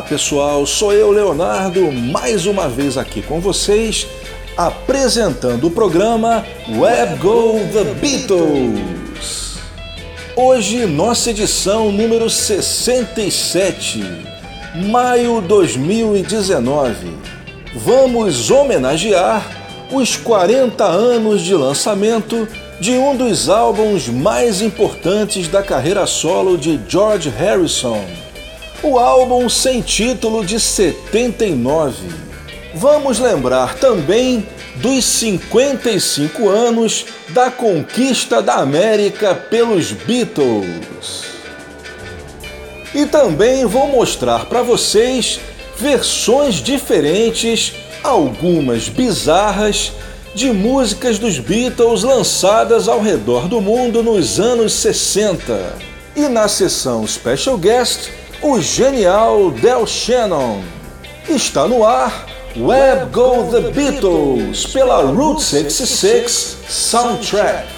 Olá pessoal, sou eu, Leonardo, mais uma vez aqui com vocês, apresentando o programa Web Go The Beatles. Hoje, nossa edição número 67, maio 2019. Vamos homenagear os 40 anos de lançamento de um dos álbuns mais importantes da carreira solo de George Harrison o álbum sem título de 79. Vamos lembrar também dos 55 anos da conquista da América pelos Beatles. E também vou mostrar para vocês versões diferentes, algumas bizarras, de músicas dos Beatles lançadas ao redor do mundo nos anos 60. E na sessão Special Guest, o genial Del Shannon. Está no ar Web Go The Beatles pela Route 66 Soundtrack.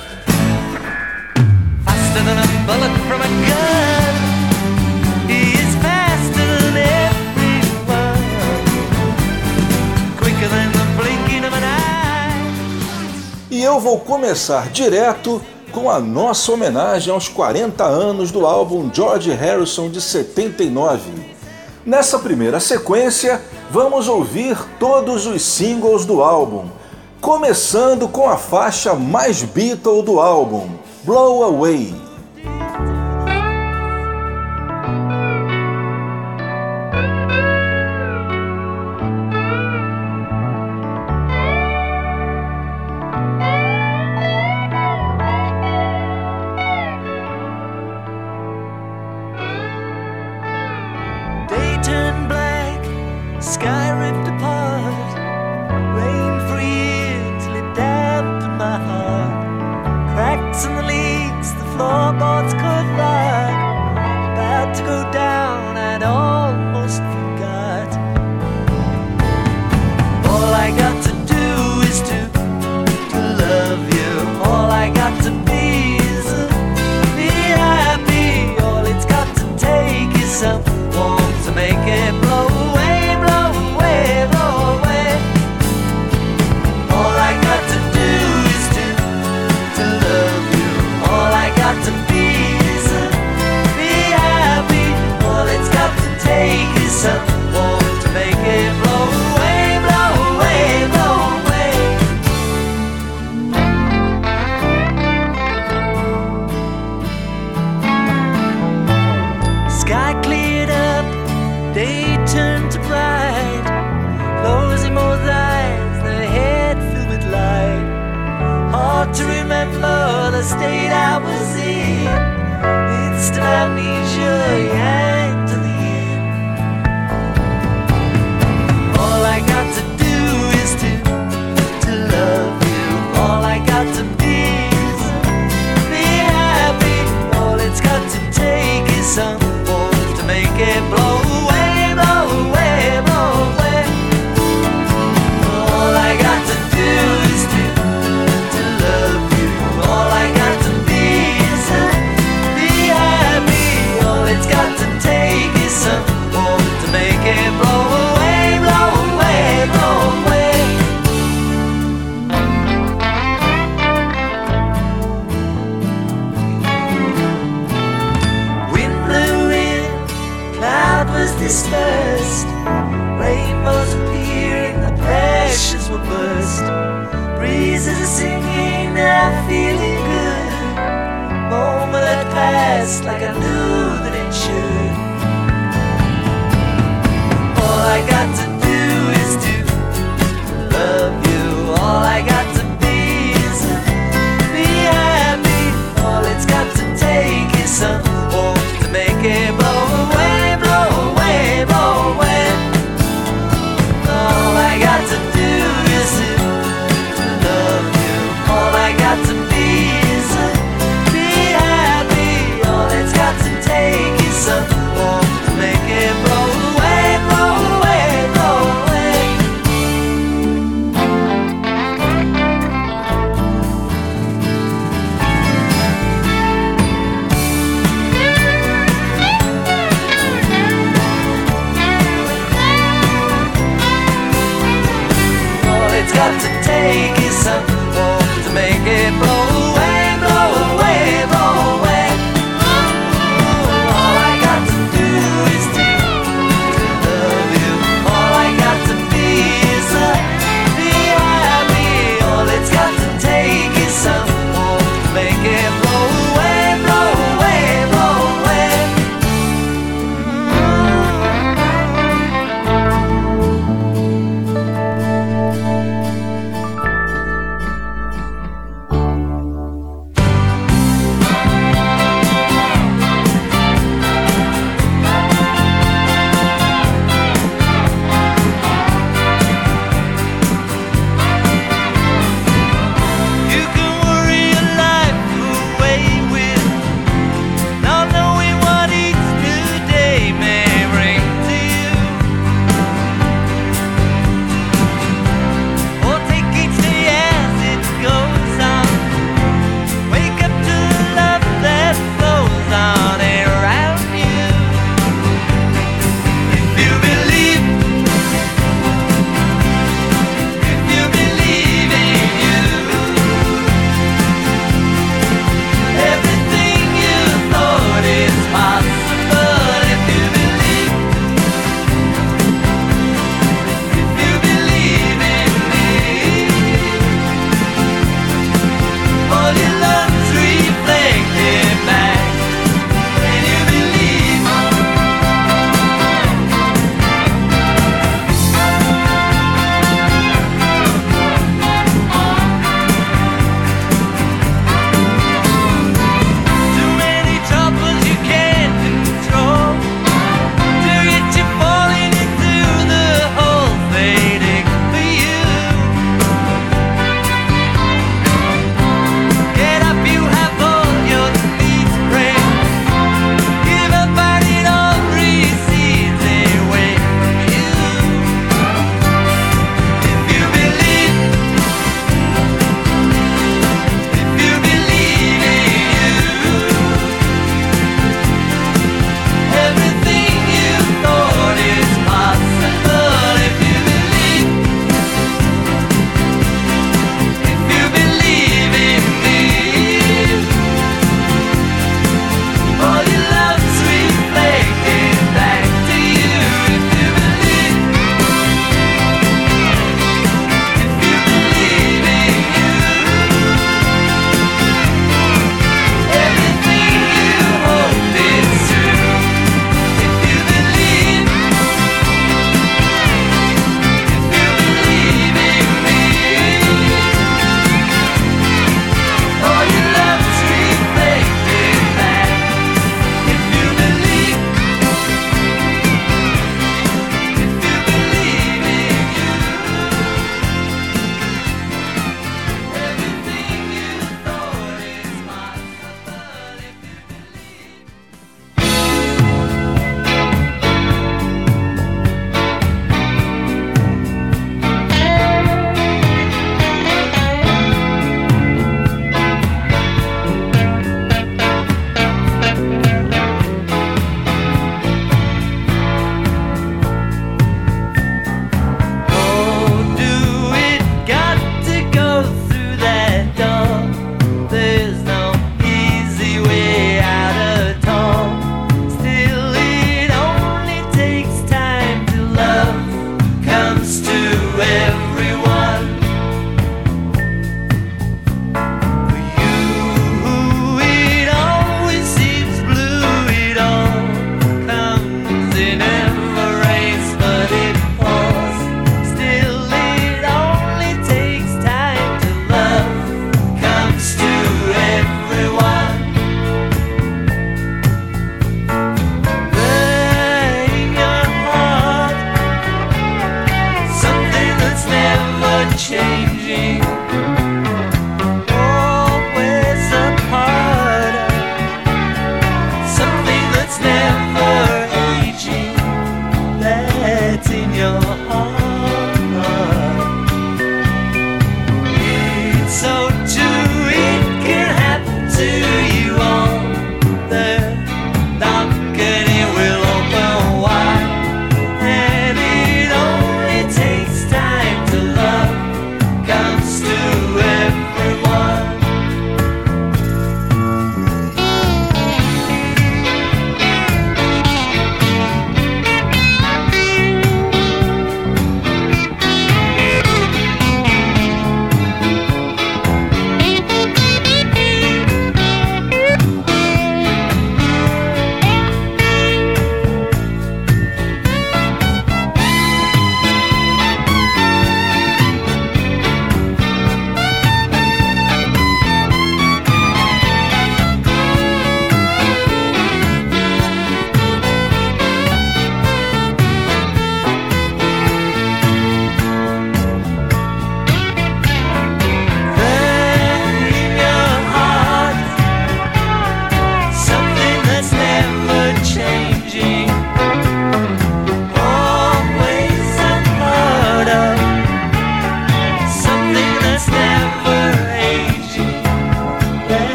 E eu vou começar direto com a nossa homenagem aos 40 anos do álbum George Harrison de 79. Nessa primeira sequência, vamos ouvir todos os singles do álbum, começando com a faixa mais Beatle do álbum, Blow Away.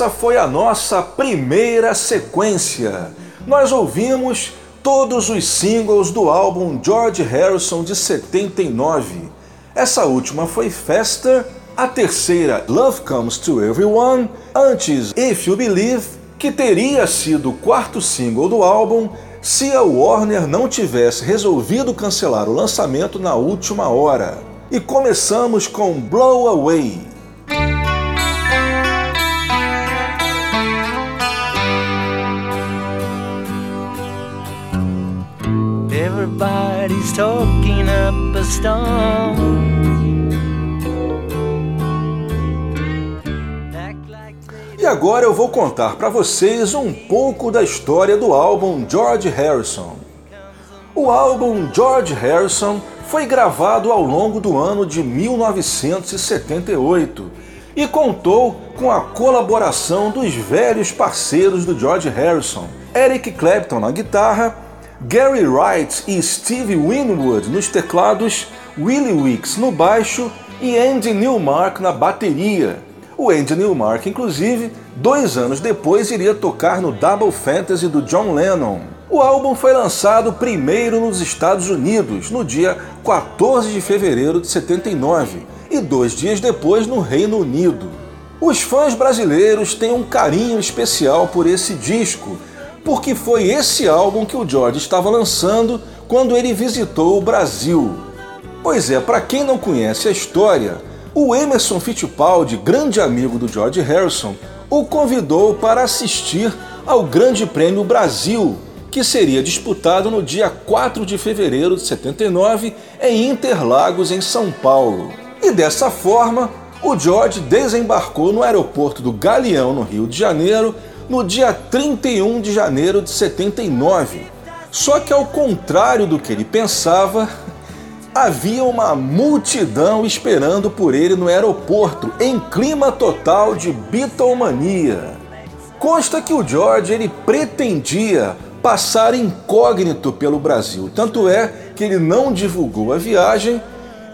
Essa foi a nossa primeira sequência. Nós ouvimos todos os singles do álbum George Harrison de 79. Essa última foi Faster, a terceira Love Comes to Everyone, antes If You Believe, que teria sido o quarto single do álbum se a Warner não tivesse resolvido cancelar o lançamento na última hora. E começamos com Blow Away. E agora eu vou contar para vocês um pouco da história do álbum George Harrison. O álbum George Harrison foi gravado ao longo do ano de 1978 e contou com a colaboração dos velhos parceiros do George Harrison, Eric Clapton na guitarra Gary Wright e Steve Winwood nos teclados, Willie Weeks no baixo e Andy Newmark na bateria. O Andy Newmark, inclusive, dois anos depois iria tocar no Double Fantasy do John Lennon. O álbum foi lançado primeiro nos Estados Unidos, no dia 14 de fevereiro de 79, e dois dias depois no Reino Unido. Os fãs brasileiros têm um carinho especial por esse disco, porque foi esse álbum que o George estava lançando quando ele visitou o Brasil. Pois é, para quem não conhece a história, o Emerson Fittipaldi, grande amigo do George Harrison, o convidou para assistir ao Grande Prêmio Brasil, que seria disputado no dia 4 de fevereiro de 79 em Interlagos, em São Paulo. E dessa forma, o George desembarcou no aeroporto do Galeão, no Rio de Janeiro, no dia 31 de janeiro de 79. Só que, ao contrário do que ele pensava, havia uma multidão esperando por ele no aeroporto, em clima total de Beatlemania. Consta que o George ele pretendia passar incógnito pelo Brasil, tanto é que ele não divulgou a viagem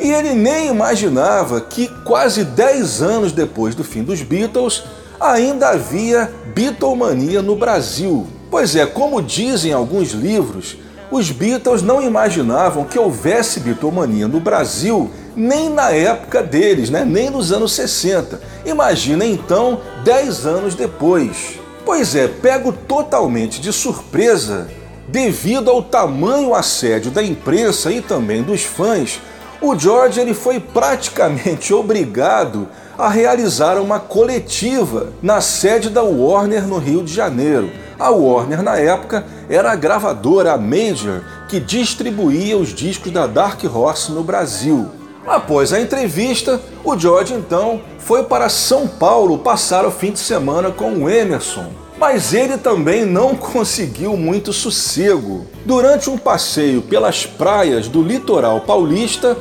e ele nem imaginava que quase 10 anos depois do fim dos Beatles ainda havia Beatlemania no Brasil. Pois é, como dizem alguns livros, os Beatles não imaginavam que houvesse Beatlemania no Brasil nem na época deles, né? nem nos anos 60. Imagina então 10 anos depois. Pois é, pego totalmente de surpresa, devido ao tamanho assédio da imprensa e também dos fãs, o George ele foi praticamente obrigado a realizar uma coletiva na sede da Warner no Rio de Janeiro. A Warner, na época, era a gravadora, a Major, que distribuía os discos da Dark Horse no Brasil. Após a entrevista, o George então foi para São Paulo passar o fim de semana com o Emerson. Mas ele também não conseguiu muito sossego. Durante um passeio pelas praias do litoral paulista,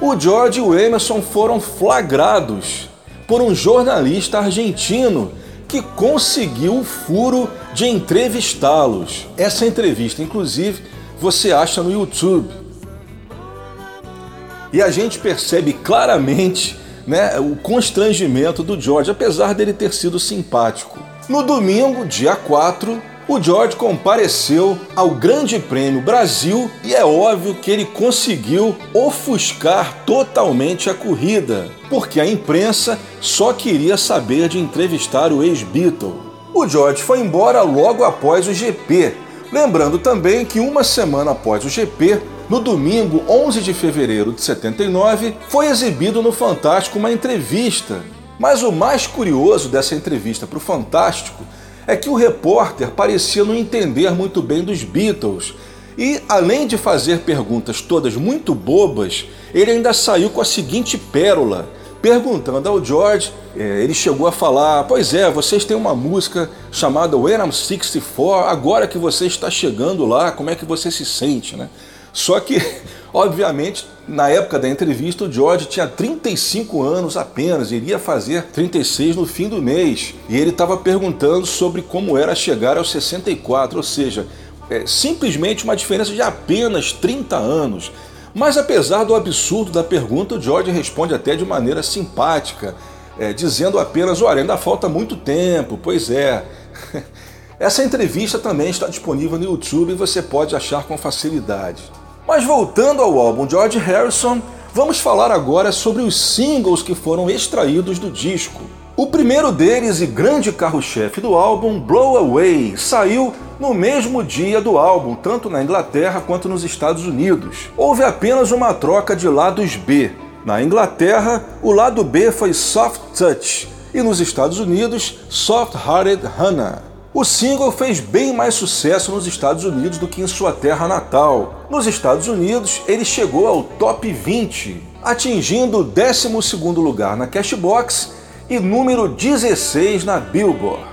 o George e o Emerson foram flagrados por um jornalista argentino que conseguiu o furo de entrevistá-los. Essa entrevista, inclusive, você acha no YouTube. E a gente percebe claramente né, o constrangimento do George, apesar dele ter sido simpático. No domingo, dia 4, o George compareceu ao Grande Prêmio Brasil e é óbvio que ele conseguiu ofuscar totalmente a corrida, porque a imprensa só queria saber de entrevistar o ex-Beatle. O George foi embora logo após o GP, lembrando também que uma semana após o GP, no domingo 11 de fevereiro de 79, foi exibido no Fantástico uma entrevista. Mas o mais curioso dessa entrevista para o Fantástico é que o repórter parecia não entender muito bem dos Beatles. E, além de fazer perguntas todas muito bobas, ele ainda saiu com a seguinte pérola, perguntando ao George, é, ele chegou a falar: Pois é, vocês têm uma música chamada When I'm 64, agora que você está chegando lá, como é que você se sente, né? Só que, obviamente, na época da entrevista, o George tinha 35 anos apenas, iria fazer 36 no fim do mês. E ele estava perguntando sobre como era chegar aos 64, ou seja, é, simplesmente uma diferença de apenas 30 anos. Mas apesar do absurdo da pergunta, o George responde até de maneira simpática, é, dizendo apenas: olha, ainda falta muito tempo, pois é. Essa entrevista também está disponível no YouTube e você pode achar com facilidade. Mas voltando ao álbum George Harrison, vamos falar agora sobre os singles que foram extraídos do disco. O primeiro deles e grande carro-chefe do álbum, Blow Away, saiu no mesmo dia do álbum, tanto na Inglaterra quanto nos Estados Unidos. Houve apenas uma troca de lados B. Na Inglaterra, o lado B foi Soft Touch e nos Estados Unidos, Soft Hearted Hannah. O single fez bem mais sucesso nos Estados Unidos do que em sua terra natal. Nos Estados Unidos, ele chegou ao top 20, atingindo o 12º lugar na Cashbox e número 16 na Billboard.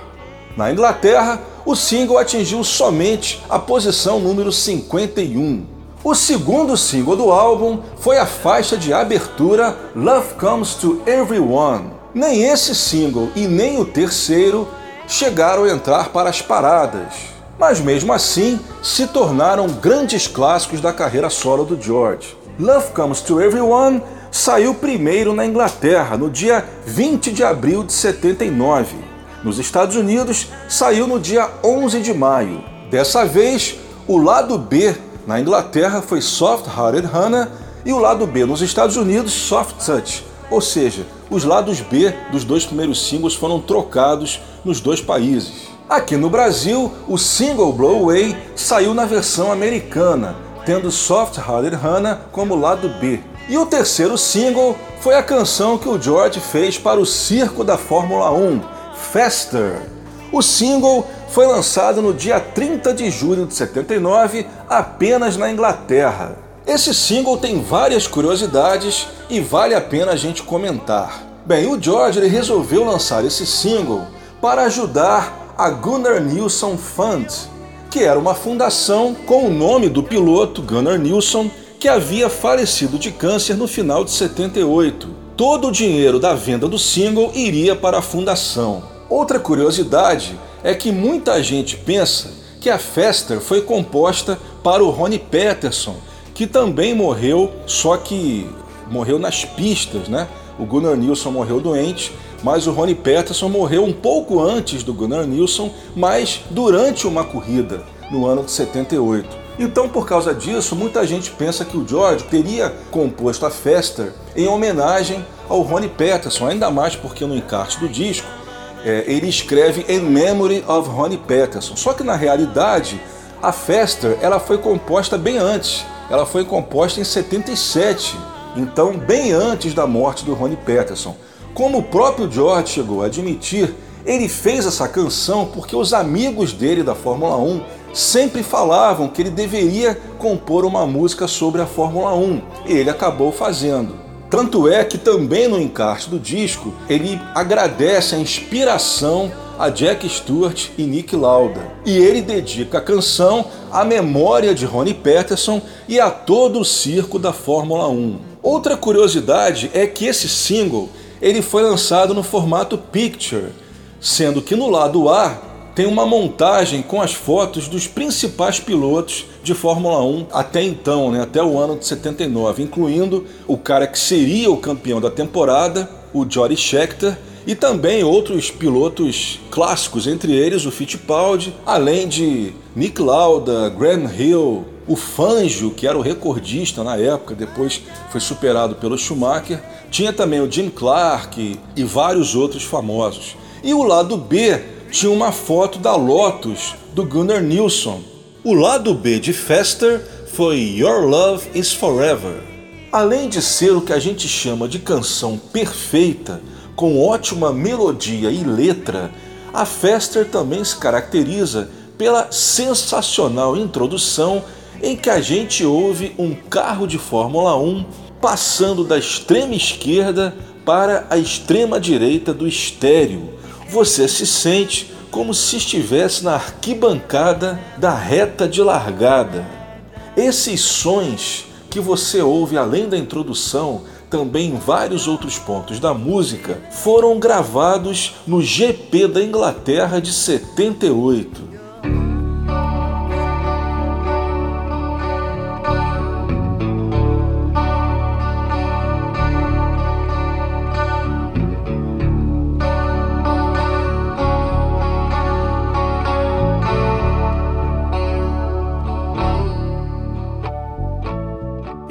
Na Inglaterra, o single atingiu somente a posição número 51. O segundo single do álbum foi a faixa de abertura Love Comes to Everyone. Nem esse single e nem o terceiro chegaram a entrar para as paradas, mas mesmo assim se tornaram grandes clássicos da carreira solo do George. Love Comes to Everyone saiu primeiro na Inglaterra, no dia 20 de abril de 79. Nos Estados Unidos, saiu no dia 11 de maio. Dessa vez, o lado B na Inglaterra foi Soft Hearted Hannah e o lado B nos Estados Unidos, Soft Touch. Ou seja, os lados B dos dois primeiros singles foram trocados nos dois países. Aqui no Brasil, o single Blow Away saiu na versão americana, tendo Soft Hearted Hannah como lado B. E o terceiro single foi a canção que o George fez para o circo da Fórmula 1, Faster. O single foi lançado no dia 30 de julho de 79, apenas na Inglaterra. Esse single tem várias curiosidades e vale a pena a gente comentar. Bem, o George resolveu lançar esse single para ajudar a Gunnar Nilsson Fund, que era uma fundação com o nome do piloto Gunnar Nilsson que havia falecido de câncer no final de 78. Todo o dinheiro da venda do single iria para a fundação. Outra curiosidade é que muita gente pensa que a Fester foi composta para o Ronnie Peterson, que também morreu, só que morreu nas pistas, né? O Gunnar Nilsson morreu doente, mas o Ronnie Peterson morreu um pouco antes do Gunnar Nilsson, mas durante uma corrida no ano de 78. Então, por causa disso, muita gente pensa que o George teria composto a Fester em homenagem ao Ronnie Peterson, ainda mais porque no encarte do disco é, ele escreve In Memory of Ronnie Peterson. Só que na realidade, a Fester ela foi composta bem antes. Ela foi composta em 77, então bem antes da morte do Ronnie Peterson. Como o próprio George chegou a admitir, ele fez essa canção porque os amigos dele da Fórmula 1 sempre falavam que ele deveria compor uma música sobre a Fórmula 1 e ele acabou fazendo. Tanto é que também no encarte do disco ele agradece a inspiração a Jack Stewart e Nick Lauda. E ele dedica a canção à memória de Ronnie Peterson e a todo o circo da Fórmula 1. Outra curiosidade é que esse single ele foi lançado no formato picture, sendo que no lado A tem uma montagem com as fotos dos principais pilotos de Fórmula 1 até então, né, até o ano de 79, incluindo o cara que seria o campeão da temporada, o Jody Scheckter, e também outros pilotos clássicos, entre eles o Fittipaldi, além de Nick Lauda, Graham Hill, o Fangio, que era o recordista na época, depois foi superado pelo Schumacher, tinha também o Jim Clark e vários outros famosos. E o lado B tinha uma foto da Lotus do Gunnar Nilsson. O lado B de Fester foi Your Love is Forever. Além de ser o que a gente chama de canção perfeita, com ótima melodia e letra, a Fester também se caracteriza pela sensacional introdução em que a gente ouve um carro de Fórmula 1 passando da extrema esquerda para a extrema direita do estéreo você se sente como se estivesse na arquibancada da reta de largada. Esses sons que você ouve além da introdução, também vários outros pontos da música, foram gravados no GP da Inglaterra de 78.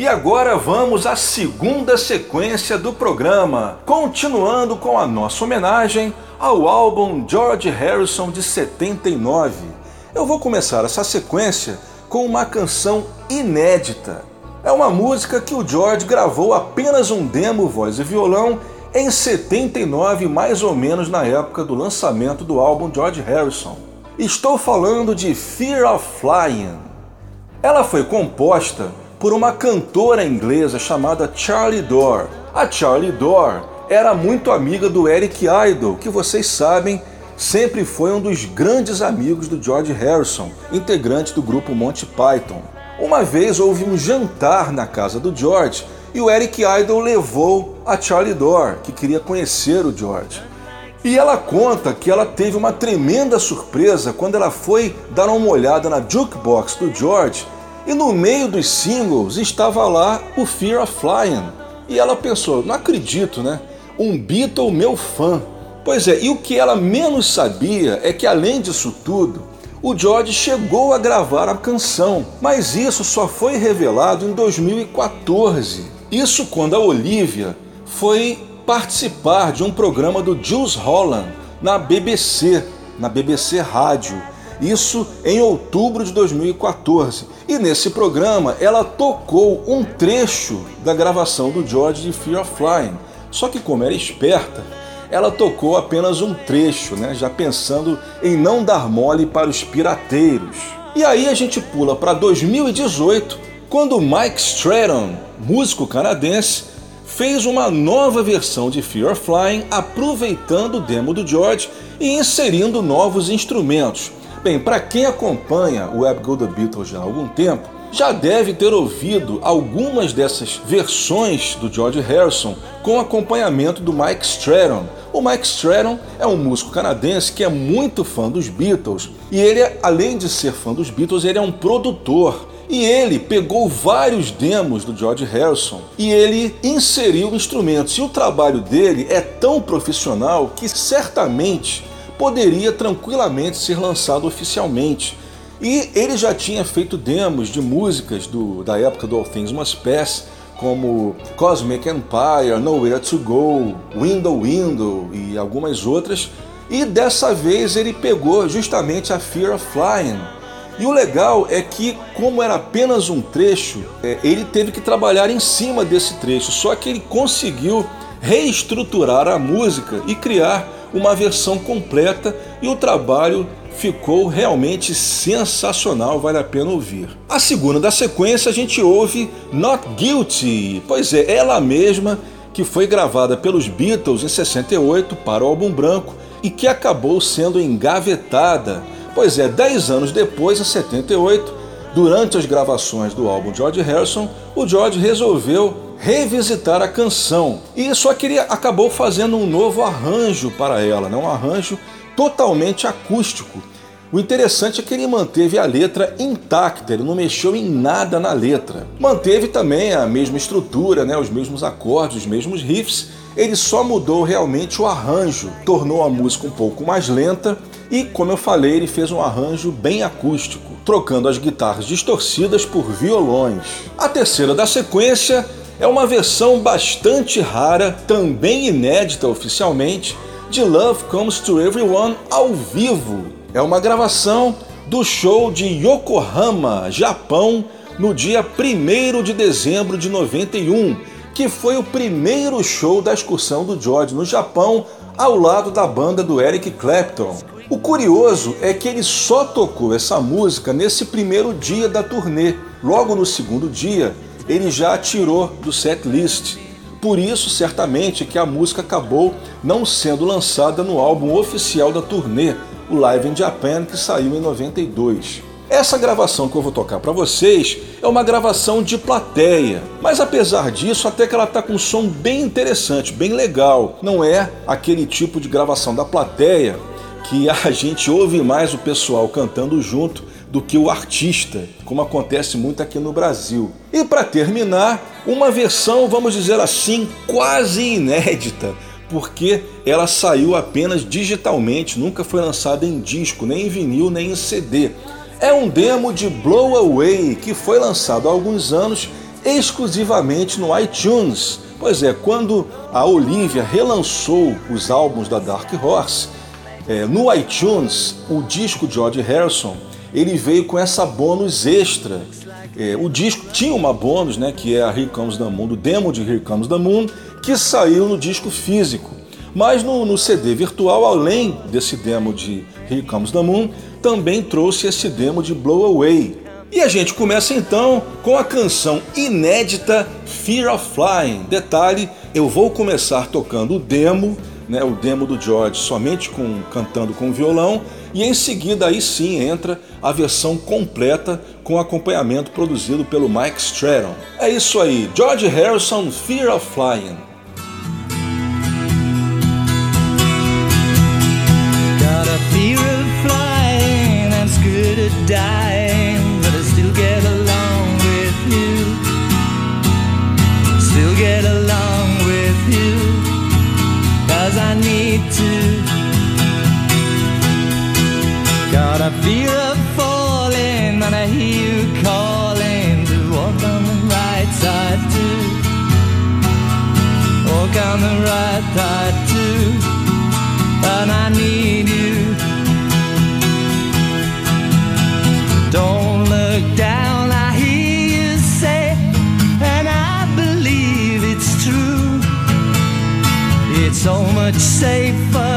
E agora vamos à segunda sequência do programa, continuando com a nossa homenagem ao álbum George Harrison de 79. Eu vou começar essa sequência com uma canção inédita. É uma música que o George gravou apenas um demo voz e violão em 79, mais ou menos na época do lançamento do álbum George Harrison. Estou falando de Fear of Flying. Ela foi composta por uma cantora inglesa chamada Charlie Dore. A Charlie Dore era muito amiga do Eric Idle, que vocês sabem sempre foi um dos grandes amigos do George Harrison, integrante do grupo Monty Python. Uma vez houve um jantar na casa do George e o Eric Idle levou a Charlie Dore, que queria conhecer o George. E ela conta que ela teve uma tremenda surpresa quando ela foi dar uma olhada na jukebox do George e no meio dos singles estava lá o Fear of Flying. E ela pensou: não acredito, né? Um Beatle meu fã. Pois é, e o que ela menos sabia é que além disso tudo, o George chegou a gravar a canção, mas isso só foi revelado em 2014. Isso quando a Olivia foi participar de um programa do Jules Holland na BBC, na BBC Rádio. Isso em outubro de 2014. E nesse programa ela tocou um trecho da gravação do George de Fear of Flying. Só que como era esperta, ela tocou apenas um trecho, né, já pensando em não dar mole para os pirateiros. E aí a gente pula para 2018, quando Mike Stratton, músico canadense, fez uma nova versão de Fear of Flying aproveitando o demo do George e inserindo novos instrumentos. Bem, para quem acompanha o Web Go The Beatles já há algum tempo, já deve ter ouvido algumas dessas versões do George Harrison com acompanhamento do Mike Stratton. O Mike Stratton é um músico canadense que é muito fã dos Beatles e ele, além de ser fã dos Beatles, ele é um produtor. E ele pegou vários demos do George Harrison e ele inseriu instrumentos. E o trabalho dele é tão profissional que certamente poderia tranquilamente ser lançado oficialmente. E ele já tinha feito demos de músicas do, da época do All Things Must Pass, como Cosmic Empire, Nowhere to Go, Window Window e algumas outras. E dessa vez ele pegou justamente a Fear of Flying. E o legal é que, como era apenas um trecho, é, ele teve que trabalhar em cima desse trecho, só que ele conseguiu reestruturar a música e criar uma versão completa e o trabalho ficou realmente sensacional, vale a pena ouvir. A segunda da sequência a gente ouve Not Guilty, pois é, ela mesma que foi gravada pelos Beatles em 68 para o álbum branco e que acabou sendo engavetada. Pois é, 10 anos depois, em 78, durante as gravações do álbum George Harrison, o George resolveu revisitar a canção e só queria acabou fazendo um novo arranjo para ela, né? um arranjo totalmente acústico. O interessante é que ele manteve a letra intacta, ele não mexeu em nada na letra. Manteve também a mesma estrutura, né, os mesmos acordes, os mesmos riffs, ele só mudou realmente o arranjo, tornou a música um pouco mais lenta e, como eu falei, ele fez um arranjo bem acústico, trocando as guitarras distorcidas por violões. A terceira da sequência é uma versão bastante rara, também inédita oficialmente, de Love Comes to Everyone ao vivo. É uma gravação do show de Yokohama, Japão, no dia 1 de dezembro de 91, que foi o primeiro show da excursão do George no Japão, ao lado da banda do Eric Clapton. O curioso é que ele só tocou essa música nesse primeiro dia da turnê. Logo no segundo dia, ele já tirou do set list. Por isso, certamente, que a música acabou não sendo lançada no álbum oficial da turnê, o Live in Japan, que saiu em 92. Essa gravação que eu vou tocar para vocês é uma gravação de plateia, mas apesar disso, até que ela tá com um som bem interessante, bem legal. Não é aquele tipo de gravação da plateia que a gente ouve mais o pessoal cantando junto do que o artista, como acontece muito aqui no Brasil. E para terminar, uma versão, vamos dizer assim, quase inédita, porque ela saiu apenas digitalmente, nunca foi lançada em disco, nem em vinil, nem em CD. É um demo de Blow Away que foi lançado há alguns anos exclusivamente no iTunes. Pois é, quando a Olivia relançou os álbuns da Dark Horse, é, no iTunes, o disco de George Harrison ele veio com essa bônus extra. É, o disco tinha uma bônus, né, que é a Here Comes the Moon, o demo de Here Comes the Moon, que saiu no disco físico. Mas no, no CD virtual, além desse demo de Here Comes the Moon, também trouxe esse demo de Blow Away. E a gente começa então com a canção inédita Fear of Flying. Detalhe, eu vou começar tocando o demo né, o demo do George somente com cantando com violão e em seguida aí sim entra a versão completa com acompanhamento produzido pelo Mike Stratton. É isso aí, George Harrison, Fear of Flying. Safer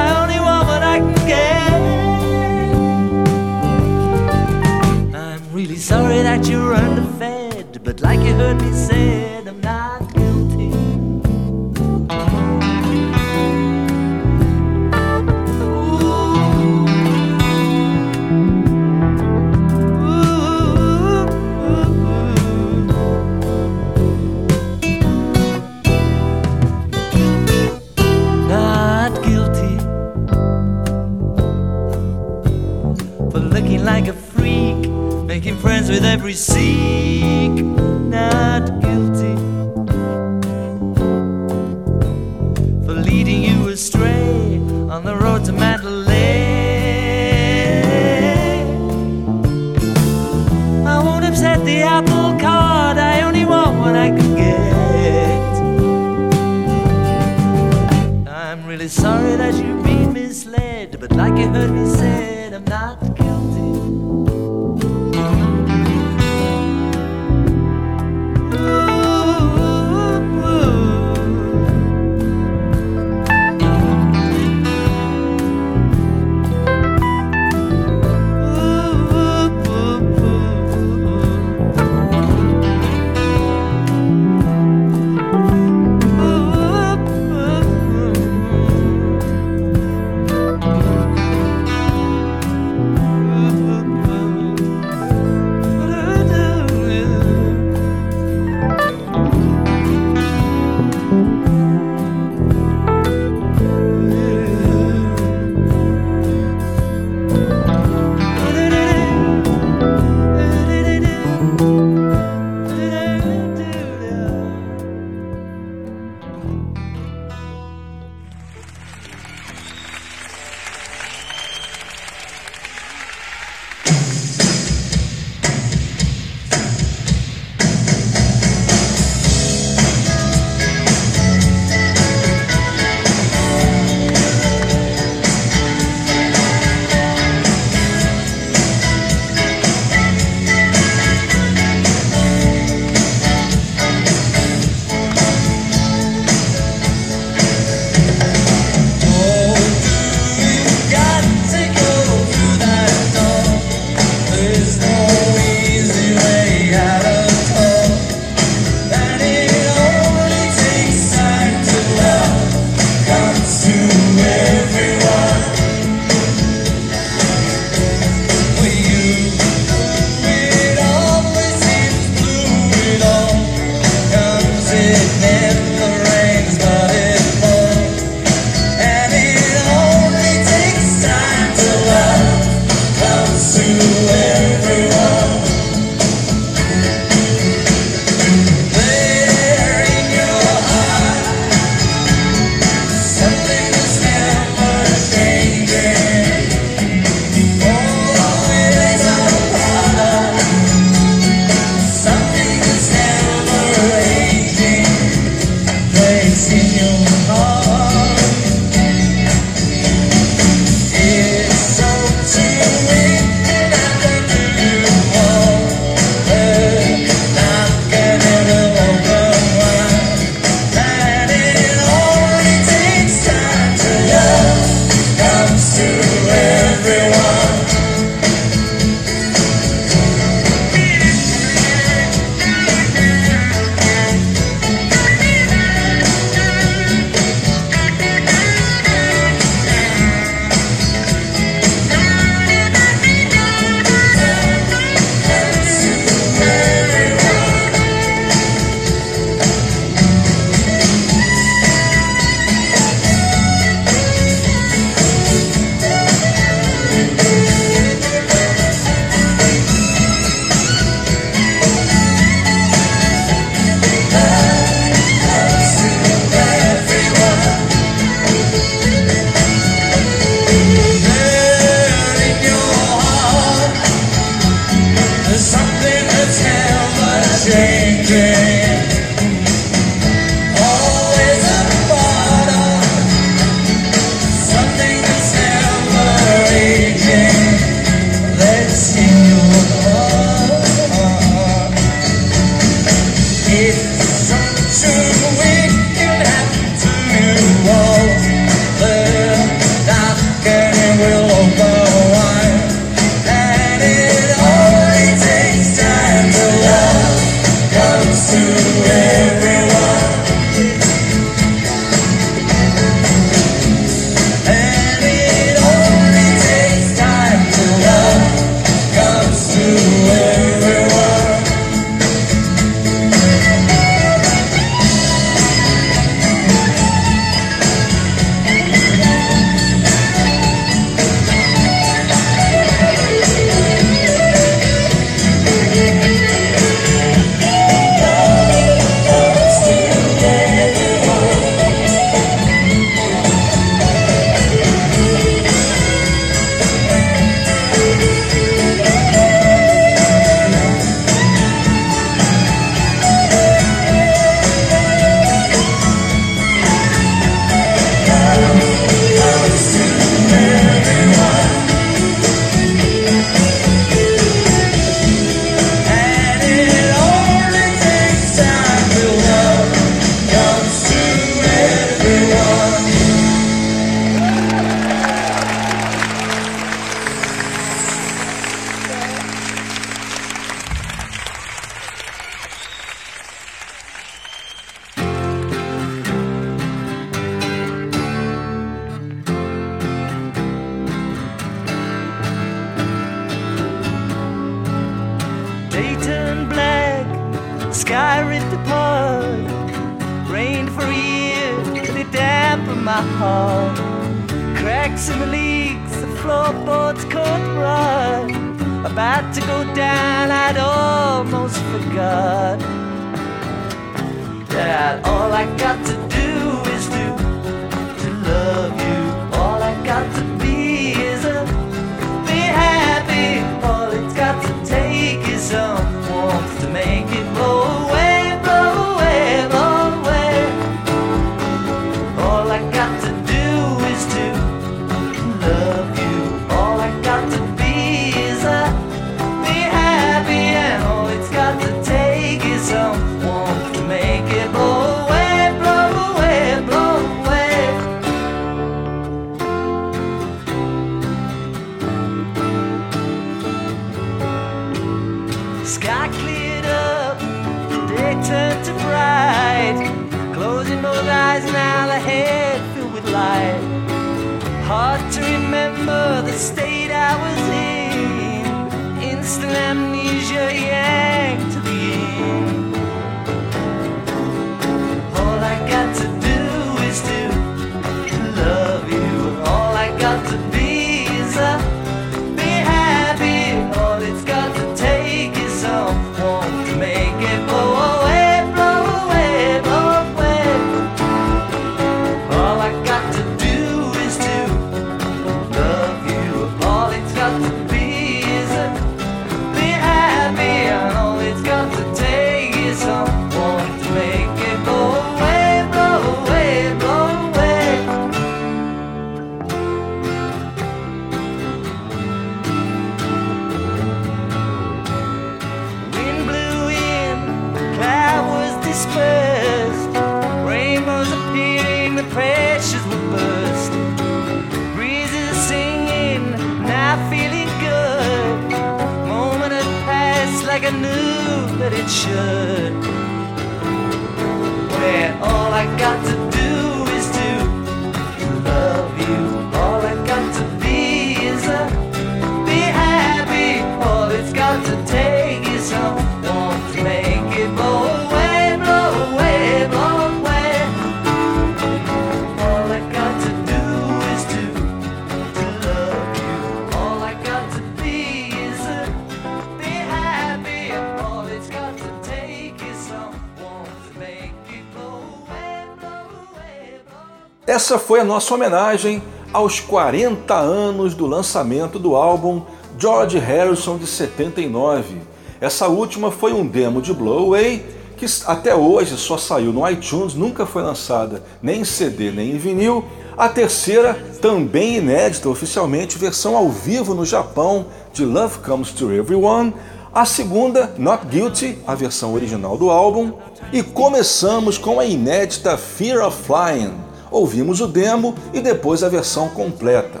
Essa foi a nossa homenagem aos 40 anos do lançamento do álbum George Harrison de 79. Essa última foi um demo de Blow Away que até hoje só saiu no iTunes, nunca foi lançada nem em CD nem em vinil. A terceira, também inédita oficialmente, versão ao vivo no Japão de Love Comes to Everyone. A segunda, Not Guilty, a versão original do álbum. E começamos com a inédita Fear of Flying. Ouvimos o demo e depois a versão completa.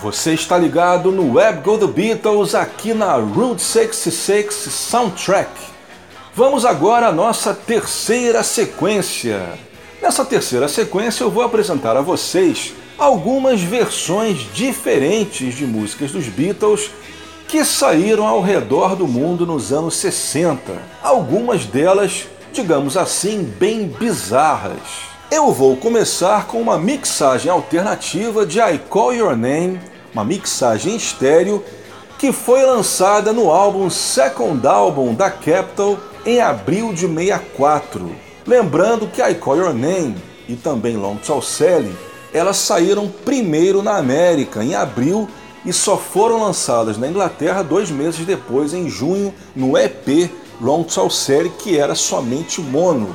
Você está ligado no Web Go The Beatles aqui na Route 66 Soundtrack. Vamos agora à nossa terceira sequência. Nessa terceira sequência eu vou apresentar a vocês algumas versões diferentes de músicas dos Beatles que saíram ao redor do mundo nos anos 60. Algumas delas, digamos assim, bem bizarras. Eu vou começar com uma mixagem alternativa de I Call Your Name, uma mixagem estéreo que foi lançada no álbum Second Album da Capitol em abril de 64. Lembrando que I Call Your Name e também Long Tall Sally, elas saíram primeiro na América em abril e só foram lançadas na Inglaterra dois meses depois, em junho, no EP Long Tall Sally, que era somente mono.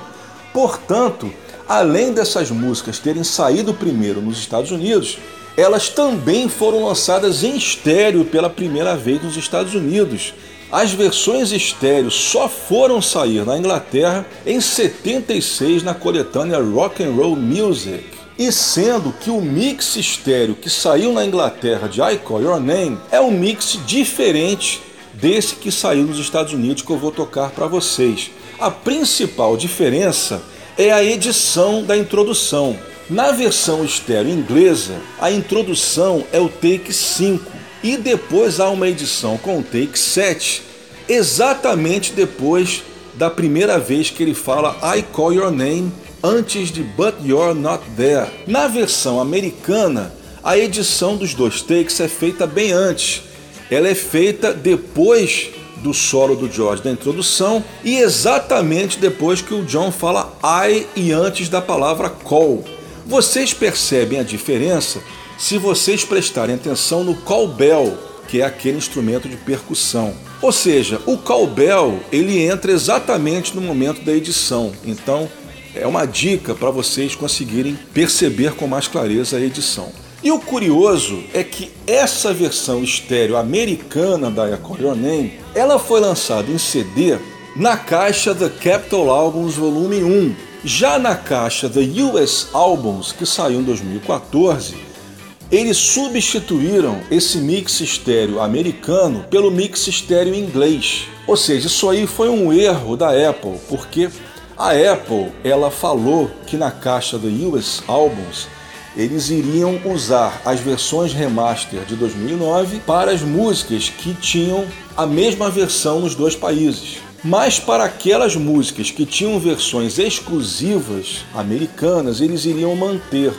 Portanto, além dessas músicas terem saído primeiro nos Estados Unidos, elas também foram lançadas em estéreo pela primeira vez nos Estados Unidos. As versões estéreo só foram sair na Inglaterra em 76 na coletânea Rock and Roll Music. E sendo que o mix estéreo que saiu na Inglaterra de I Call Your Name é um mix diferente desse que saiu nos Estados Unidos que eu vou tocar para vocês. A principal diferença é a edição da introdução. Na versão estéreo inglesa, a introdução é o take 5 e depois há uma edição com o take 7, exatamente depois da primeira vez que ele fala I call your name antes de But You're Not There. Na versão americana, a edição dos dois takes é feita bem antes. Ela é feita depois do solo do George da introdução e exatamente depois que o John fala I e antes da palavra call. Vocês percebem a diferença se vocês prestarem atenção no call bell, que é aquele instrumento de percussão. Ou seja, o call bell ele entra exatamente no momento da edição. Então é uma dica para vocês conseguirem perceber com mais clareza a edição. E o curioso é que essa versão estéreo americana da Call Your Name, ela foi lançada em CD na caixa The Capitol Albums Volume 1. Já na caixa The US Albums, que saiu em 2014, eles substituíram esse mix estéreo americano pelo mix estéreo inglês. Ou seja, isso aí foi um erro da Apple, porque a Apple ela falou que na caixa The US Albums eles iriam usar as versões remaster de 2009 para as músicas que tinham a mesma versão nos dois países. Mas para aquelas músicas que tinham versões exclusivas americanas, eles iriam manter.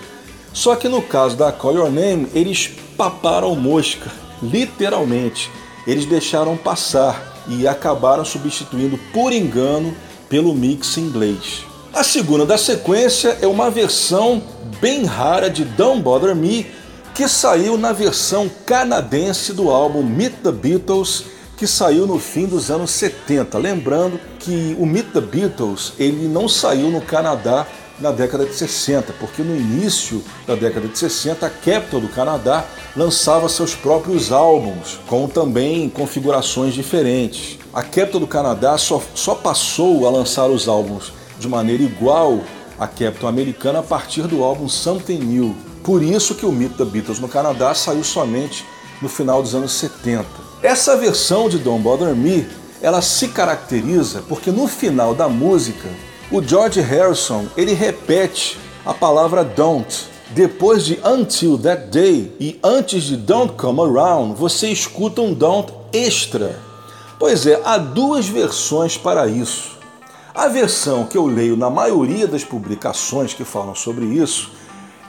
Só que no caso da Call Your Name, eles paparam mosca, literalmente. Eles deixaram passar e acabaram substituindo por engano pelo mix inglês. A segunda da sequência é uma versão bem rara de Don't Bother Me, que saiu na versão canadense do álbum Meet the Beatles, que saiu no fim dos anos 70. Lembrando que o Meet the Beatles ele não saiu no Canadá na década de 60, porque no início da década de 60 a Capitol do Canadá lançava seus próprios álbuns, com também configurações diferentes. A Capitol do Canadá só, só passou a lançar os álbuns de maneira igual à Capitol americana a partir do álbum Something New. Por isso que o Meet the Beatles no Canadá saiu somente no final dos anos 70. Essa versão de Don't Bother Me, ela se caracteriza porque no final da música, o George Harrison, ele repete a palavra don't. Depois de Until That Day e antes de Don't Come Around, você escuta um don't extra. Pois é, há duas versões para isso. A versão que eu leio na maioria das publicações que falam sobre isso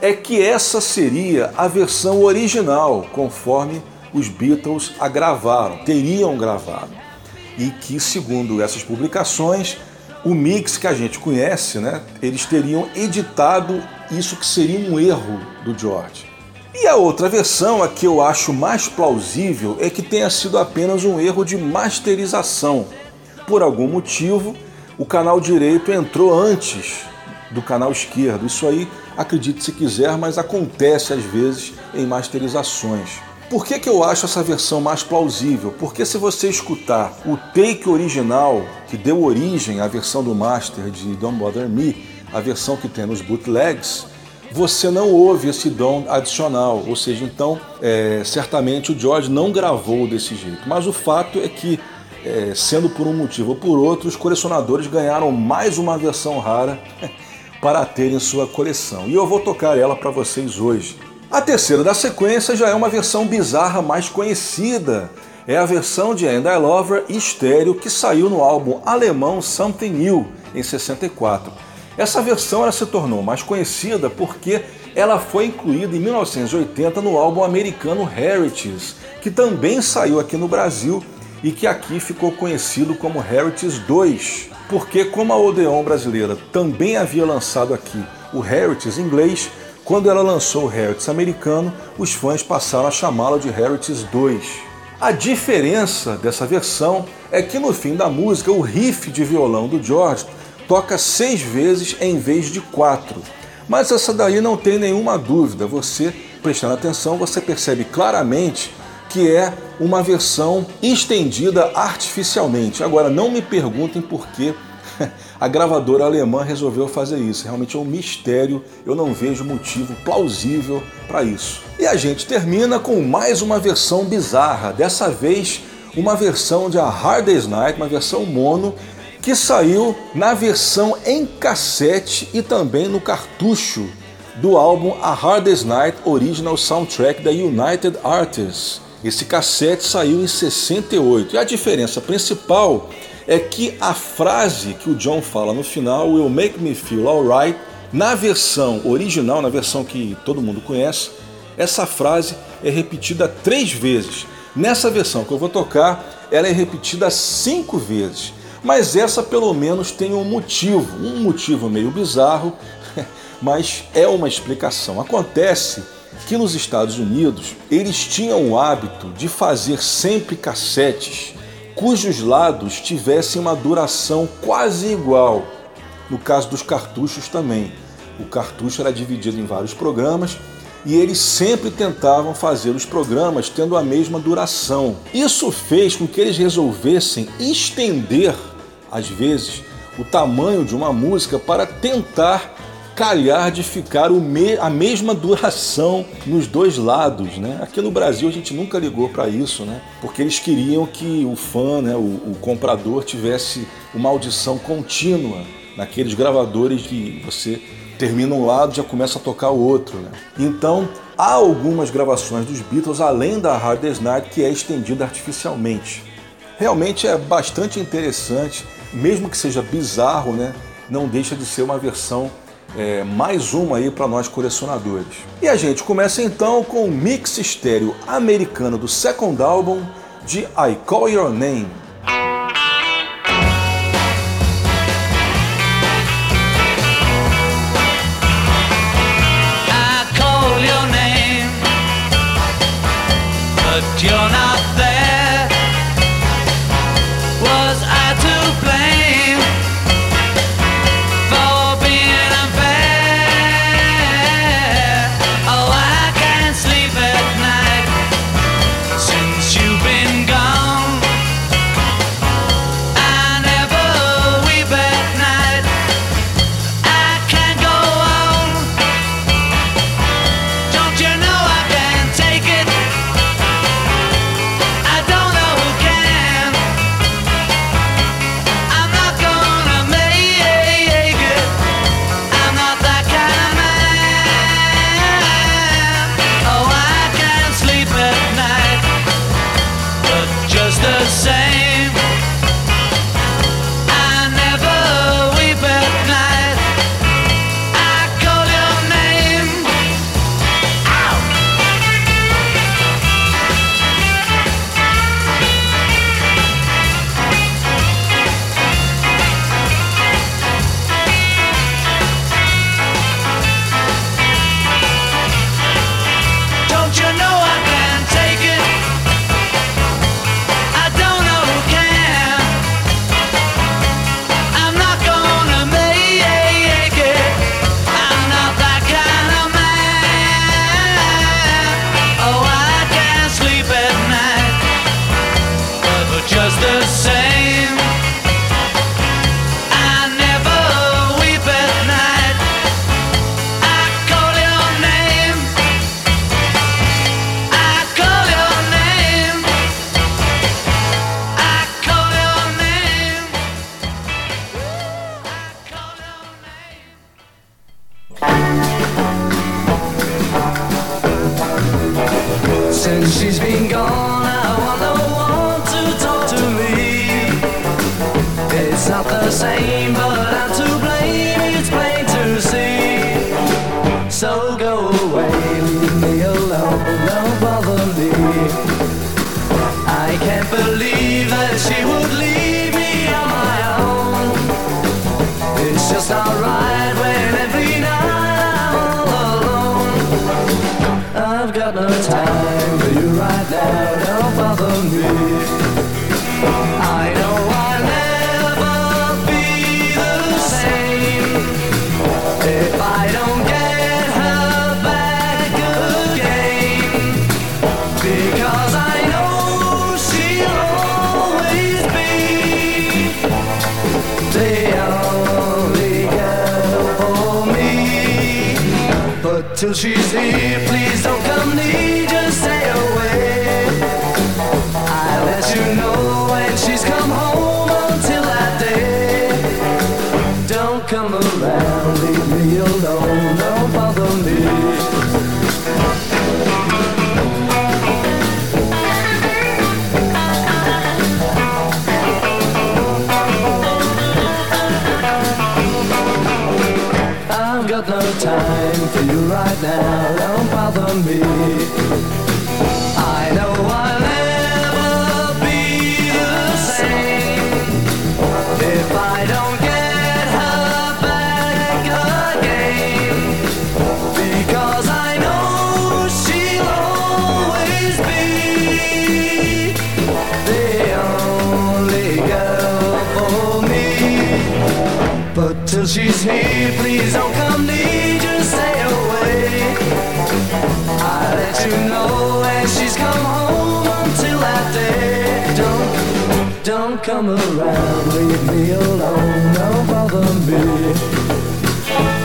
é que essa seria a versão original, conforme os Beatles a gravaram, teriam gravado. E que, segundo essas publicações, o mix que a gente conhece, né, eles teriam editado isso que seria um erro do George. E a outra versão, a que eu acho mais plausível, é que tenha sido apenas um erro de masterização. Por algum motivo, o canal direito entrou antes do canal esquerdo. Isso aí, acredite se quiser, mas acontece às vezes em masterizações. Por que, que eu acho essa versão mais plausível? Porque se você escutar o take original que deu origem à versão do master de Don't Bother Me, a versão que tem nos bootlegs, você não ouve esse dom adicional, ou seja, então é, certamente o George não gravou desse jeito. Mas o fato é que é, sendo por um motivo ou por outro, os colecionadores ganharam mais uma versão rara para ter em sua coleção. E eu vou tocar ela para vocês hoje. A terceira da sequência já é uma versão bizarra mais conhecida. É a versão de And I Love Her estéreo que saiu no álbum alemão Something New em 64. Essa versão ela se tornou mais conhecida porque ela foi incluída em 1980 no álbum americano Heritage, que também saiu aqui no Brasil e que aqui ficou conhecido como Heritage 2, porque como a Odeon brasileira também havia lançado aqui o Heritage inglês, quando ela lançou o Heritage americano, os fãs passaram a chamá-la de Heritage 2. A diferença dessa versão é que no fim da música o riff de violão do George toca seis vezes em vez de quatro. Mas essa daí não tem nenhuma dúvida, você prestando atenção, você percebe claramente que é uma versão estendida artificialmente. Agora, não me perguntem por que a gravadora alemã resolveu fazer isso. Realmente é um mistério, eu não vejo motivo plausível para isso. E a gente termina com mais uma versão bizarra, dessa vez uma versão de A Hard Day's Night, uma versão mono, que saiu na versão em cassete e também no cartucho do álbum A Hardest Night Original Soundtrack da United Artists. Esse cassete saiu em 68 e a diferença principal é que a frase que o John fala no final, Will Make Me Feel Alright, na versão original, na versão que todo mundo conhece, essa frase é repetida três vezes. Nessa versão que eu vou tocar, ela é repetida cinco vezes. Mas essa pelo menos tem um motivo, um motivo meio bizarro, mas é uma explicação. Acontece que nos Estados Unidos eles tinham o hábito de fazer sempre cassetes cujos lados tivessem uma duração quase igual. No caso dos cartuchos também. O cartucho era dividido em vários programas e eles sempre tentavam fazer os programas tendo a mesma duração. Isso fez com que eles resolvessem estender, às vezes, o tamanho de uma música para tentar calhar de ficar me a mesma duração nos dois lados, né? Aqui no Brasil a gente nunca ligou para isso, né? Porque eles queriam que o fã, né, o, o comprador tivesse uma audição contínua naqueles gravadores que você termina um lado já começa a tocar o outro, né? Então há algumas gravações dos Beatles além da Hard Day's Night que é estendida artificialmente. Realmente é bastante interessante, mesmo que seja bizarro, né? Não deixa de ser uma versão é, mais uma aí para nós colecionadores. E a gente começa então com o mix estéreo americano do second album de I Call Your Name. Come around, leave me alone, don't bother me.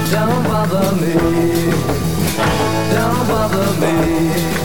Don't bother me. Don't bother me.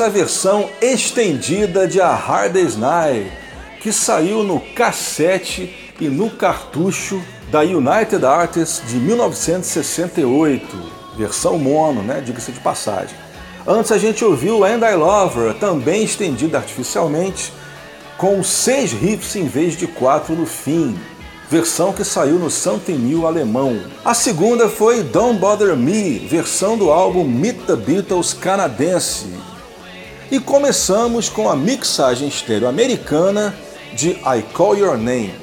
Essa versão estendida de A Hard Day's Night, que saiu no cassete e no cartucho da United Artists de 1968, versão mono, né? Diga-se de passagem. Antes a gente ouviu And I Love Her, também estendida artificialmente, com seis riffs em vez de quatro no fim, versão que saiu no Something New alemão. A segunda foi Don't Bother Me, versão do álbum Meet the Beatles canadense. E começamos com a mixagem estéreo americana de I Call Your Name.